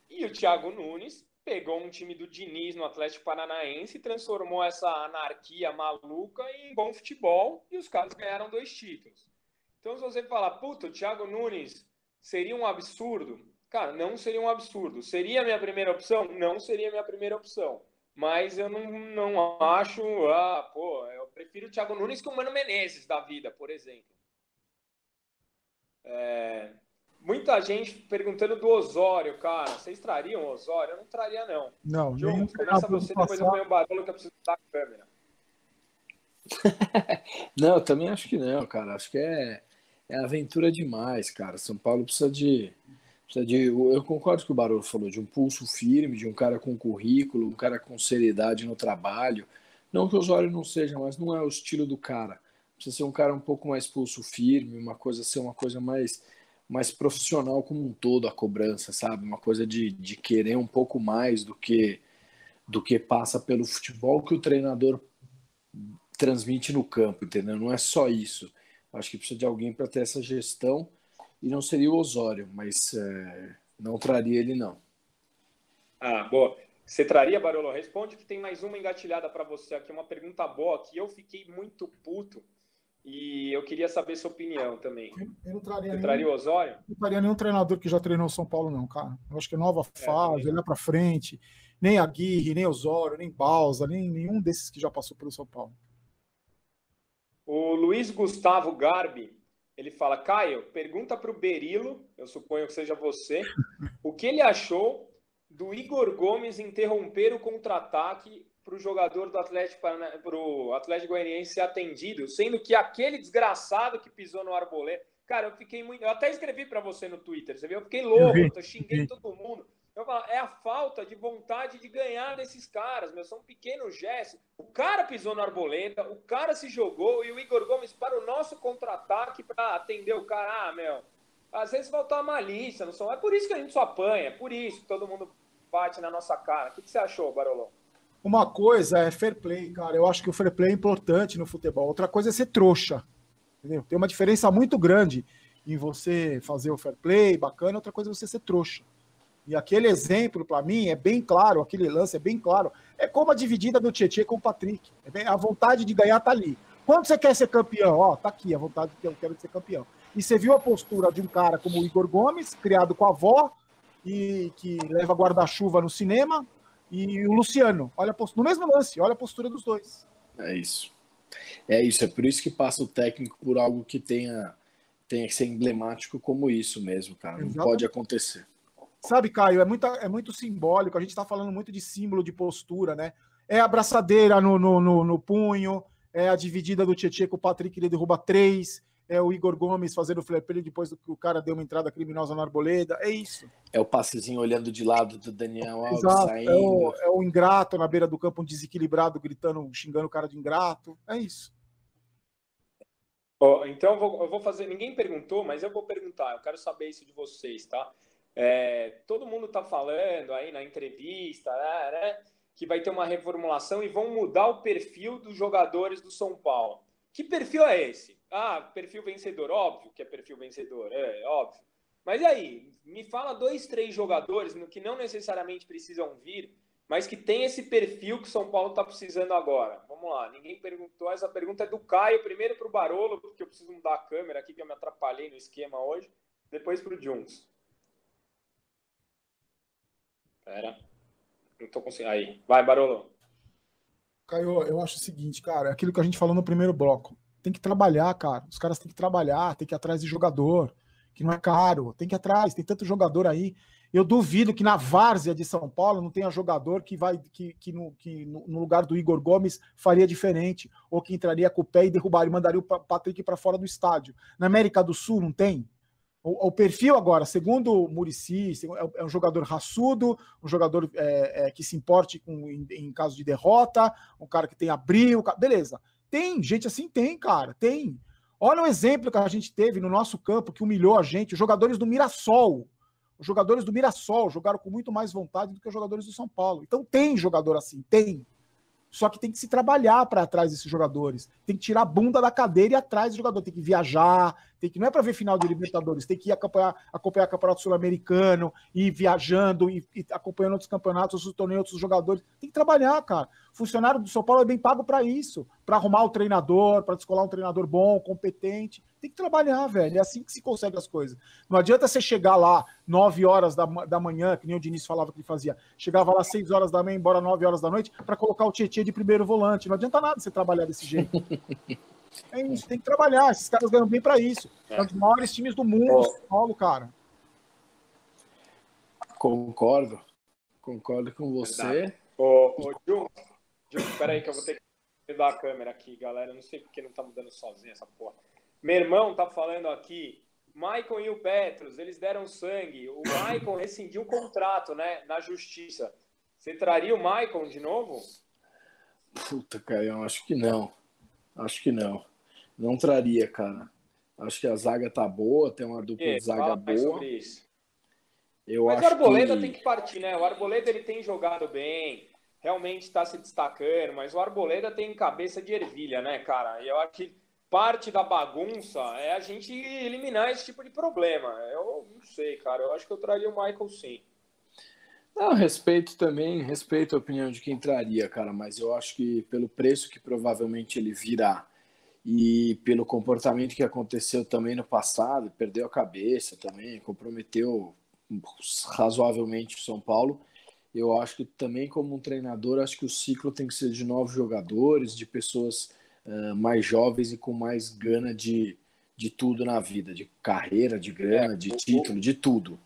E o Thiago Nunes pegou um time do Diniz no Atlético Paranaense e transformou essa anarquia maluca em bom futebol e os caras ganharam dois títulos. Então, se você falar, puta, o Thiago Nunes seria um absurdo, cara, não seria um absurdo. Seria a minha primeira opção? Não seria a minha primeira opção. Mas eu não, não acho, ah, pô, eu prefiro o Thiago Nunes que o Mano Menezes da vida, por exemplo. É, muita gente perguntando do Osório, cara. Vocês trariam o Osório? Eu não traria, não. Não, João, começa você, depois eu ponho o barulho que eu preciso da câmera. não, eu também acho que não, cara. Acho que é, é aventura demais, cara. São Paulo precisa de, de. Eu concordo com o que o Barulho falou, de um pulso firme, de um cara com currículo, um cara com seriedade no trabalho. Não que o Osório não seja, mas não é o estilo do cara precisa ser um cara um pouco mais pulso firme, uma coisa ser uma coisa mais mais profissional como um todo a cobrança, sabe? Uma coisa de, de querer um pouco mais do que do que passa pelo futebol que o treinador transmite no campo, entendeu? Não é só isso. Acho que precisa de alguém para ter essa gestão e não seria o Osório, mas é, não traria ele não. Ah, boa. Você traria, Barolo? Responde que tem mais uma engatilhada para você aqui, uma pergunta boa que eu fiquei muito puto e eu queria saber sua opinião também. Eu não traria, nenhum, traria o Osório? Não traria nenhum treinador que já treinou o São Paulo, não, cara. Eu acho que é nova é, fase, olhar para frente. Nem Aguirre, nem Osório, nem Balsa, nem nenhum desses que já passou pelo São Paulo. O Luiz Gustavo Garbi, ele fala, Caio, pergunta para o Berilo, eu suponho que seja você, o que ele achou do Igor Gomes interromper o contra-ataque para o jogador do Atlético, para o Atlético Goianiense ser atendido, sendo que aquele desgraçado que pisou no arboleda. Cara, eu fiquei muito. Eu até escrevi para você no Twitter, você viu? Eu fiquei louco, eu, eu xinguei todo mundo. Eu falo, é a falta de vontade de ganhar desses caras, meu. São pequenos gestos. O cara pisou na arboleda, o cara se jogou e o Igor Gomes para o nosso contra-ataque para atender o cara. Ah, meu. Às vezes faltou a malícia, não são. É por isso que a gente só apanha, é por isso que todo mundo bate na nossa cara. O que, que você achou, Barolão? Uma coisa é fair play, cara. Eu acho que o fair play é importante no futebol. Outra coisa é ser trouxa. Entendeu? Tem uma diferença muito grande em você fazer o fair play, bacana, outra coisa é você ser trouxa. E aquele exemplo, para mim, é bem claro, aquele lance é bem claro. É como a dividida do Tietchan com o Patrick. É bem, a vontade de ganhar tá ali. Quando você quer ser campeão, ó, tá aqui a vontade que eu quero ser campeão. E você viu a postura de um cara como o Igor Gomes, criado com a avó, e que leva guarda-chuva no cinema, e o Luciano. Olha no mesmo lance, olha a postura dos dois. É isso. É isso, é por isso que passa o técnico por algo que tenha, tenha que ser emblemático como isso mesmo, cara. Não Exatamente. pode acontecer. Sabe, Caio, é, muita, é muito simbólico. A gente está falando muito de símbolo de postura, né? É a braçadeira no, no, no, no punho, é a dividida do Tietchan com o Patrick, ele derruba três, é o Igor Gomes fazendo o flare depois que o cara deu uma entrada criminosa na arboleda, é isso. É o passezinho olhando de lado do Daniel Alves Exato, saindo. É o, é o ingrato na beira do campo, um desequilibrado, gritando, xingando o cara de ingrato, é isso. Oh, então eu vou, eu vou, fazer. Ninguém perguntou, mas eu vou perguntar. Eu quero saber isso de vocês, tá? É, todo mundo está falando aí na entrevista, né, né, que vai ter uma reformulação e vão mudar o perfil dos jogadores do São Paulo. Que perfil é esse? Ah, perfil vencedor, óbvio que é perfil vencedor, é óbvio. Mas aí, me fala dois, três jogadores que não necessariamente precisam vir, mas que tem esse perfil que o São Paulo está precisando agora. Vamos lá, ninguém perguntou. Essa pergunta é do Caio, primeiro para o Barolo, porque eu preciso mudar a câmera aqui, que eu me atrapalhei no esquema hoje. Depois para o Junks. Pera. Não tô conseguindo. Aí. Vai, Barolo. Caio, eu acho o seguinte, cara, é aquilo que a gente falou no primeiro bloco. Tem que trabalhar, cara. Os caras têm que trabalhar, tem que ir atrás de jogador, que não é caro. Tem que ir atrás, tem tanto jogador aí. Eu duvido que na várzea de São Paulo não tenha jogador que vai que, que, no, que no lugar do Igor Gomes faria diferente, ou que entraria com o pé e derrubaria, mandaria o Patrick para fora do estádio. Na América do Sul não tem? O, o, perfil agora, segundo o Murici, é, é um jogador raçudo, um jogador é, é, que se importe com, em, em, caso de derrota, um cara que tem abril, beleza. Tem, gente assim tem, cara, tem. Olha o exemplo que a gente teve no nosso campo que humilhou a gente, os jogadores do Mirassol. Os jogadores do Mirassol jogaram com muito mais vontade do que os jogadores do São Paulo. Então tem jogador assim, tem. Só que tem que se trabalhar para atrás desses jogadores. Tem que tirar a bunda da cadeira e atrás do jogador. Tem que viajar, tem que não é para ver final de Libertadores, tem que ir acompanhar, acompanhar o Campeonato Sul-Americano, ir viajando e, acompanhando outros campeonatos, outros torneios, outros jogadores. Tem que trabalhar, cara. Funcionário do São Paulo é bem pago para isso, para arrumar o treinador, para descolar um treinador bom, competente. Tem que trabalhar, velho. É assim que se consegue as coisas. Não adianta você chegar lá 9 horas da, da manhã, que nem o Diniz falava que ele fazia. Chegava lá 6 horas da manhã, embora 9 horas da noite, para colocar o Tietchan de primeiro volante. Não adianta nada você trabalhar desse jeito. É isso, tem que trabalhar. Esses caras ganham bem para isso. É. São os maiores times do mundo, oh. São Paulo, cara. Concordo. Concordo com você. Ô, ô Jun, Jun, peraí que eu vou ter que mudar a câmera aqui, galera. Não sei porque não tá mudando sozinho essa porra. Meu irmão tá falando aqui, Michael e o Petros, eles deram sangue. O Michael rescindiu o contrato, né, na justiça. Você traria o Michael de novo? Puta, eu acho que não. Acho que não. Não traria, cara. Acho que a zaga tá boa, tem uma dupla de zaga boa. Eu Mas o Arboleda que... tem que partir, né? O Arboleda ele tem jogado bem, realmente está se destacando, mas o Arboleda tem cabeça de ervilha, né, cara? E eu acho que parte da bagunça é a gente eliminar esse tipo de problema. Eu não sei, cara. Eu acho que eu traria o Michael sim. Não, respeito também, respeito a opinião de quem traria, cara, mas eu acho que pelo preço que provavelmente ele virá e pelo comportamento que aconteceu também no passado, perdeu a cabeça também, comprometeu razoavelmente o São Paulo. Eu acho que também como um treinador, acho que o ciclo tem que ser de novos jogadores, de pessoas uh, mais jovens e com mais gana de, de tudo na vida, de carreira, de grana, é, de título, de tudo.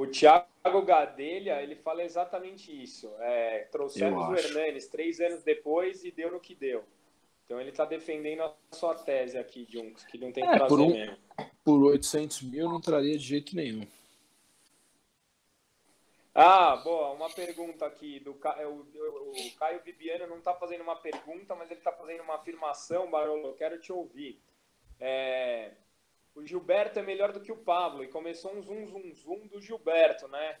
O Thiago Gadelha, ele fala exatamente isso. É, trouxemos o Hernanes três anos depois e deu no que deu. Então ele está defendendo a sua tese aqui, Junks, que não tem é, por um, mesmo. Por 800 mil não traria de jeito nenhum. Ah, boa. Uma pergunta aqui do é, o, o Caio Bibiano não está fazendo uma pergunta, mas ele está fazendo uma afirmação, Barolo. Eu quero te ouvir. É, o Gilberto é melhor do que o Pablo e começou um zoom, zoom, zoom do Gilberto, né?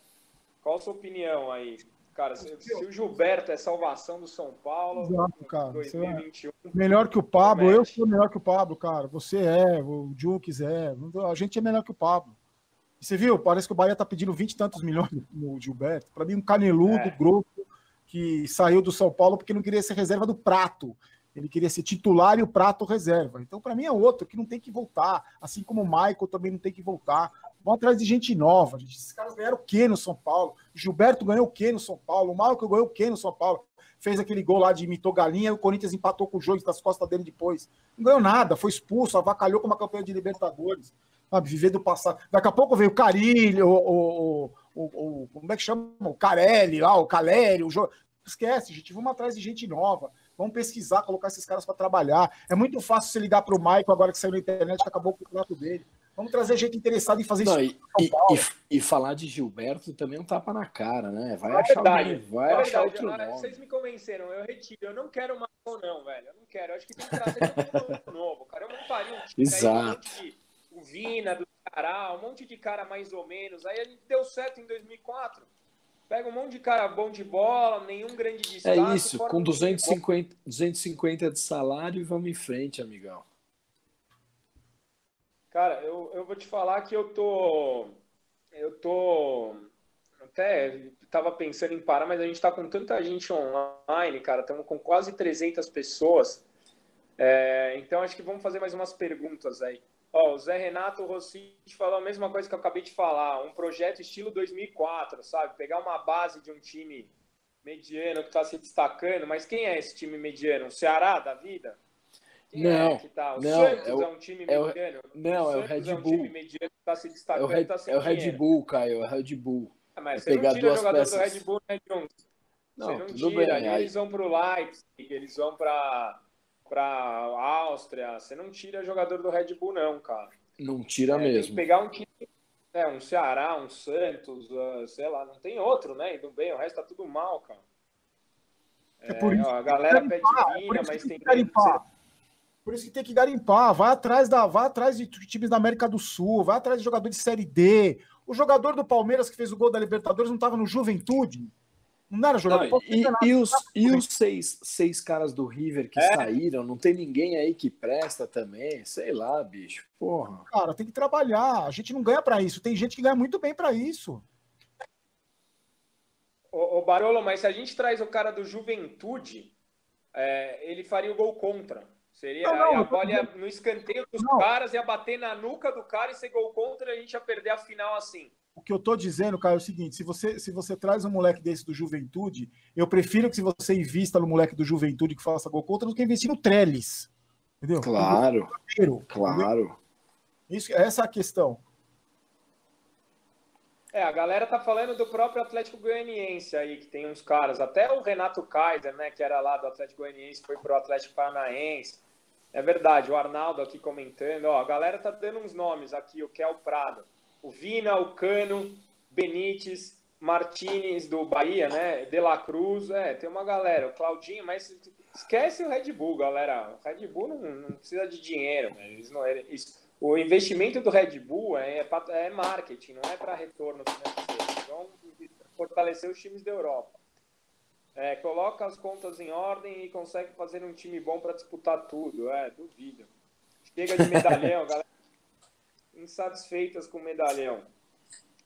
Qual a sua opinião aí? Cara, se, se, o Gilberto é salvação do São Paulo, Exato, cara. 2021. É melhor que o Pablo, eu sou melhor que o Pablo, cara. Você é, o Jukes é. A gente é melhor que o Pablo. E você viu? Parece que o Bahia tá pedindo 20 e tantos milhões no Gilberto. Para mim, um caneludo, é. grosso, que saiu do São Paulo porque não queria ser reserva do prato. Ele queria ser titular e o prato reserva. Então, para mim, é outro que não tem que voltar. Assim como o Michael também não tem que voltar. Vão atrás de gente nova. Gente. Esses caras ganharam o quê no São Paulo? Gilberto ganhou o quê no São Paulo? O Michael ganhou o quê no São Paulo? Fez aquele gol lá de imitou galinha, o Corinthians empatou com o jogo das costas dele depois. Não ganhou nada, foi expulso, avacalhou com uma campanha de Libertadores. Sabe, viver do passado. Daqui a pouco veio o Carilho, o, o, o, o, como é que chama? O Carelli lá, o Caleri, o jogo. Esquece, gente. Vamos atrás de gente nova. Vamos pesquisar, colocar esses caras para trabalhar. É muito fácil você ligar para o Michael agora que saiu na internet, que acabou o contrato dele. Vamos trazer gente interessada em fazer não, isso. E, e, e, falar de Gilberto também é um tapa na cara, né? Vai é achar verdade, alguém, vai é achar outro nome. Vocês me convenceram, eu retiro. Eu não quero mais ou não, velho. Eu não quero. Eu acho que tem que trazer um novo, cara. Eu montaria um time Exato. Aí, o Vina, do Ceará, um monte de cara mais ou menos. Aí ele deu certo em 2004. Pega um monte de cara bom de bola, nenhum grande destaque. É isso, com 250, 250 de salário e vamos em frente, amigão. Cara, eu, eu vou te falar que eu tô. Eu tô. Até tava pensando em parar, mas a gente tá com tanta gente online, cara. Estamos com quase 300 pessoas. É, então acho que vamos fazer mais umas perguntas aí. Ó, o Zé Renato Rossi falou a mesma coisa que eu acabei de falar, um projeto estilo 2004, sabe? Pegar uma base de um time mediano que está se destacando, mas quem é esse time mediano? O Ceará da vida? Quem é não, é que tá? O não, Santos é, o, é um time é mediano? não, o é o Red Bull. É um time mediano que está se destacando. É o Red, tá é o Red Bull, Caio, é o Red Bull. Ah, mas você não tira jogador peças. do Red Bull, né, John? Não, você não tira. Bem, eles vão para o Leipzig, eles vão para para Áustria. Você não tira jogador do Red Bull, não, cara. Não tira é, mesmo. pegar um time, né, um Ceará, um Santos, uh, sei lá, não tem outro, né? Indo bem, o resto tá tudo mal, cara. É, é por isso ó, a galera pede vinha, mas tem que garimpar. Por isso que tem que garimpar. Vai atrás da, vai atrás de times da América do Sul, vai atrás de jogadores de Série D. O jogador do Palmeiras que fez o gol da Libertadores não estava no Juventude. Não era jogador. Não, e, e, os, e os seis, seis caras do River que é. saíram, não tem ninguém aí que presta também? Sei lá, bicho. Porra. Cara, tem que trabalhar. A gente não ganha para isso. Tem gente que ganha muito bem para isso. Ô, ô, Barolo, mas se a gente traz o cara do Juventude, é, ele faria o gol contra. Seria não, não, a bola ia no escanteio dos não. caras, ia bater na nuca do cara e ser gol contra, e a gente ia perder a final assim. O que eu tô dizendo, cara, é o seguinte: se você, se você traz um moleque desse do Juventude, eu prefiro que se você invista no moleque do Juventude que faça gol contra do que investir no Trellis. Entendeu? Claro. claro. Isso, essa é a questão. É, a galera tá falando do próprio Atlético Goianiense aí, que tem uns caras, até o Renato Kaiser, né, que era lá do Atlético Goianiense, foi pro Atlético Paranaense. É verdade, o Arnaldo aqui comentando, ó, a galera tá dando uns nomes aqui, o Kel Prado o Vina, o Cano, Benítez, Martinez do Bahia, né? De La Cruz, é, tem uma galera, o Claudinho, mas esquece o Red Bull, galera. O Red Bull não, não precisa de dinheiro, né? eles não, eles, o investimento do Red Bull é, é, é marketing, não é para retorno financeiro. Então, fortalecer os times da Europa. É, coloca as contas em ordem e consegue fazer um time bom para disputar tudo. É, duvido. Chega de medalhão, galera insatisfeitas com o medalhão.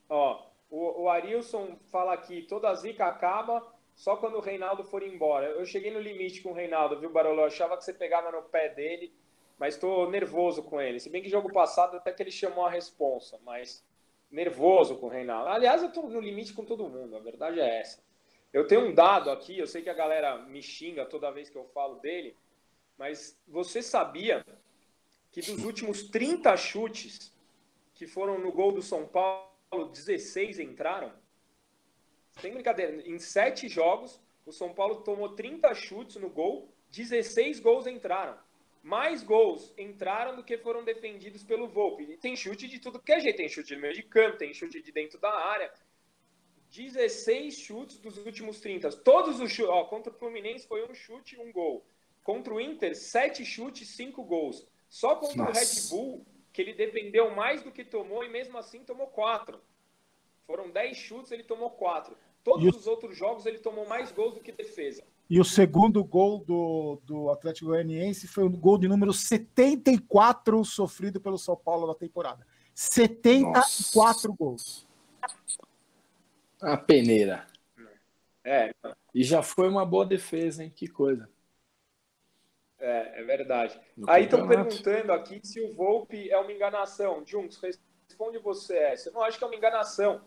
Ó, o, o Arilson fala aqui, toda zica acaba só quando o Reinaldo for embora. Eu cheguei no limite com o Reinaldo, viu, Barolo? Eu achava que você pegava no pé dele, mas estou nervoso com ele. Se bem que jogo passado até que ele chamou a responsa, mas nervoso com o Reinaldo. Aliás, eu estou no limite com todo mundo, a verdade é essa. Eu tenho um dado aqui, eu sei que a galera me xinga toda vez que eu falo dele, mas você sabia que dos últimos 30 chutes que foram no gol do São Paulo, 16 entraram? Sem brincadeira, em sete jogos, o São Paulo tomou 30 chutes no gol, 16 gols entraram. Mais gols entraram do que foram defendidos pelo Volpe. E tem chute de tudo que é jeito. Tem chute no meio de campo, tem chute de dentro da área. 16 chutes dos últimos 30. Todos os chutes. Ó, contra o Fluminense foi um chute, um gol. Contra o Inter, 7 chutes, 5 gols. Só contra Nossa. o Red Bull, que ele dependeu mais do que tomou e mesmo assim tomou 4. Foram 10 chutes, ele tomou 4. Todos os outros jogos ele tomou mais gols do que defesa. E o segundo gol do, do Atlético Goianiense foi o gol de número 74 sofrido pelo São Paulo na temporada. 74 Nossa. gols. A peneira. É. E já foi uma boa defesa, hein? Que coisa. É, é verdade. No Aí estão perguntando aqui se o Volpe é uma enganação. Juntos, responde você essa. Eu não acho que é uma enganação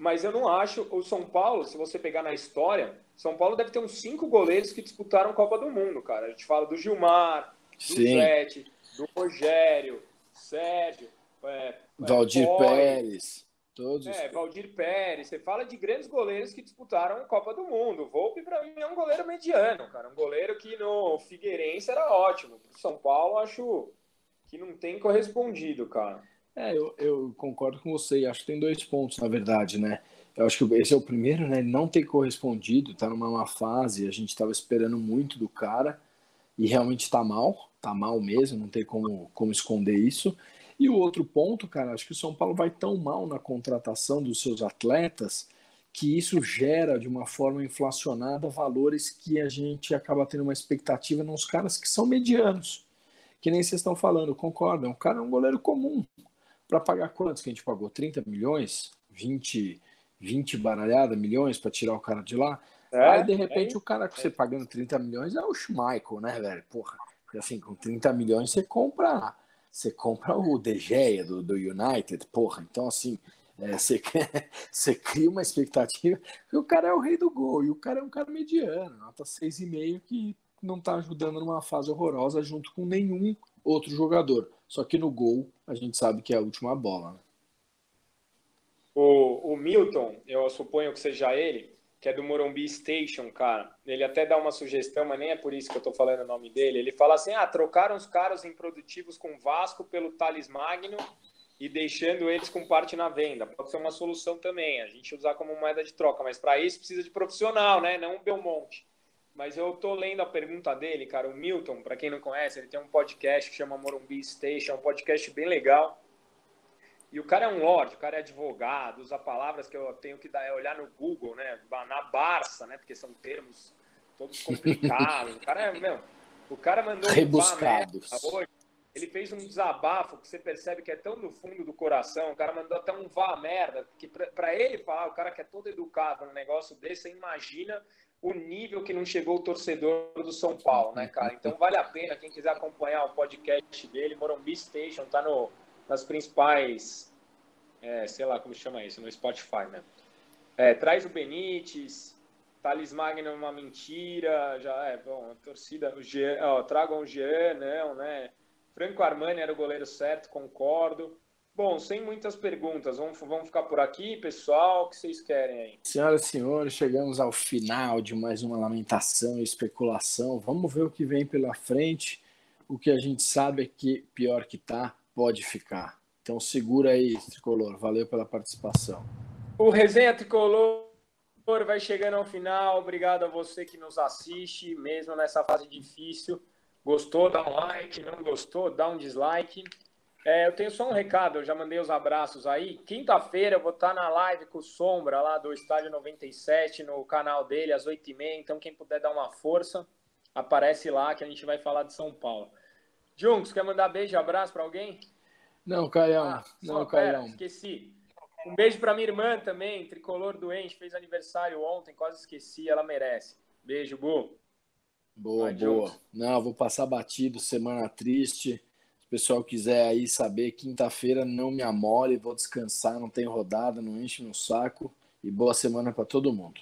mas eu não acho. O São Paulo, se você pegar na história, São Paulo deve ter uns cinco goleiros que disputaram Copa do Mundo, cara. A gente fala do Gilmar, do Sim. Zete, do Rogério, Sérgio, é, Valdir é, Pérez. Todos. É, Valdir Pérez. Você fala de grandes goleiros que disputaram Copa do Mundo. Volpe, para mim, é um goleiro mediano, cara. Um goleiro que no Figueirense era ótimo. Pro São Paulo, acho que não tem correspondido, cara. É, eu, eu concordo com você. Acho que tem dois pontos, na verdade, né? Eu acho que esse é o primeiro, né? Ele não tem correspondido, tá numa má fase. A gente estava esperando muito do cara e realmente está mal, tá mal mesmo, não tem como, como esconder isso. E o outro ponto, cara, acho que o São Paulo vai tão mal na contratação dos seus atletas que isso gera de uma forma inflacionada valores que a gente acaba tendo uma expectativa nos caras que são medianos. Que nem vocês estão falando, concordam? O cara é um goleiro comum, para pagar quantos que a gente pagou? 30 milhões? 20, 20 baralhada milhões para tirar o cara de lá? É, Aí, de repente, é, o cara que você pagando 30 milhões é o Schmeichel, né, velho? Porra, assim, com 30 milhões você compra você compra o De Gea do, do United, porra. Então, assim, é, você, você cria uma expectativa que o cara é o rei do gol e o cara é um cara mediano, nota 6,5 que não está ajudando numa fase horrorosa junto com nenhum outro jogador. Só que no gol a gente sabe que é a última bola. Né? O, o Milton, eu suponho que seja ele, que é do Morumbi Station, cara. Ele até dá uma sugestão, mas nem é por isso que eu tô falando o nome dele. Ele fala assim: ah, trocaram os caras improdutivos com Vasco pelo Thales Magno e deixando eles com parte na venda. Pode ser uma solução também, a gente usar como moeda de troca, mas para isso precisa de profissional, né? Não um Belmonte. Mas eu tô lendo a pergunta dele, cara. O Milton, para quem não conhece, ele tem um podcast que chama Morumbi Station, é um podcast bem legal. E o cara é um lorde, o cara é advogado, usa palavras que eu tenho que dar, é olhar no Google, né? Na Barça, né? Porque são termos todos complicados. o cara é, meu, o cara mandou Rebuscados. Um hoje. Ele fez um desabafo que você percebe que é tão no fundo do coração. O cara mandou até um vá merda, que para ele falar, o cara que é todo educado num negócio desse, você imagina o nível que não chegou o torcedor do São Paulo, né, cara? Então vale a pena quem quiser acompanhar o podcast dele, Morumbi Station, tá no, nas principais, é, sei lá como chama isso, no Spotify, né? É, traz o Benítez, Thales Magno é uma mentira, já é, bom, a torcida, o Jean, ó, tragam o Jean, não, né? Franco Armani era o goleiro certo, concordo. Bom, sem muitas perguntas, vamos, vamos ficar por aqui, pessoal. O que vocês querem aí? Senhoras e senhores, chegamos ao final de mais uma lamentação e especulação. Vamos ver o que vem pela frente. O que a gente sabe é que pior que tá, pode ficar. Então segura aí, Tricolor. Valeu pela participação. O Resenha Tricolor vai chegando ao final. Obrigado a você que nos assiste, mesmo nessa fase difícil. Gostou, dá um like. Não gostou, dá um dislike. É, eu tenho só um recado, eu já mandei os abraços aí. Quinta-feira eu vou estar na live com o Sombra lá do Estádio 97, no canal dele, às 8h30. Então, quem puder dar uma força, aparece lá que a gente vai falar de São Paulo. Junks, quer mandar beijo e abraço para alguém? Não, Caião. Ah, não, Caião. Esqueci. Um beijo para minha irmã também, tricolor doente, fez aniversário ontem, quase esqueci, ela merece. Beijo, Bu. Boa, Vai, boa. Junks. Não, vou passar batido, semana triste pessoal quiser aí saber, quinta-feira não me amole, vou descansar, não tem rodada, não enche no saco. E boa semana para todo mundo.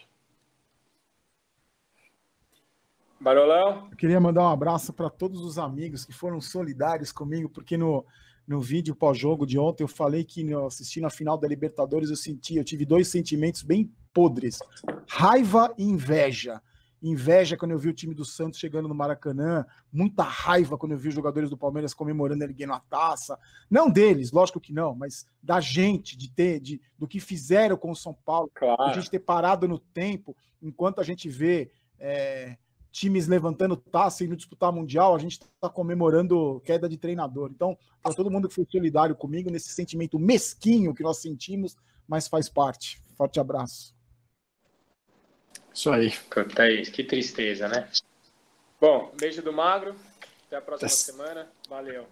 Barolão? Eu queria mandar um abraço para todos os amigos que foram solidários comigo, porque no, no vídeo pós-jogo de ontem eu falei que assistindo a final da Libertadores eu senti, eu tive dois sentimentos bem podres: raiva e inveja. Inveja quando eu vi o time do Santos chegando no Maracanã, muita raiva quando eu vi os jogadores do Palmeiras comemorando erguendo a taça. Não deles, lógico que não, mas da gente, de ter, de, do que fizeram com o São Paulo, claro. a gente ter parado no tempo, enquanto a gente vê é, times levantando taça e indo disputar mundial, a gente está comemorando queda de treinador. Então, para todo mundo que foi solidário comigo nesse sentimento mesquinho que nós sentimos, mas faz parte. Forte abraço. Isso aí. Puta isso, que tristeza, né? Bom, beijo do Magro. Até a próxima semana. Valeu.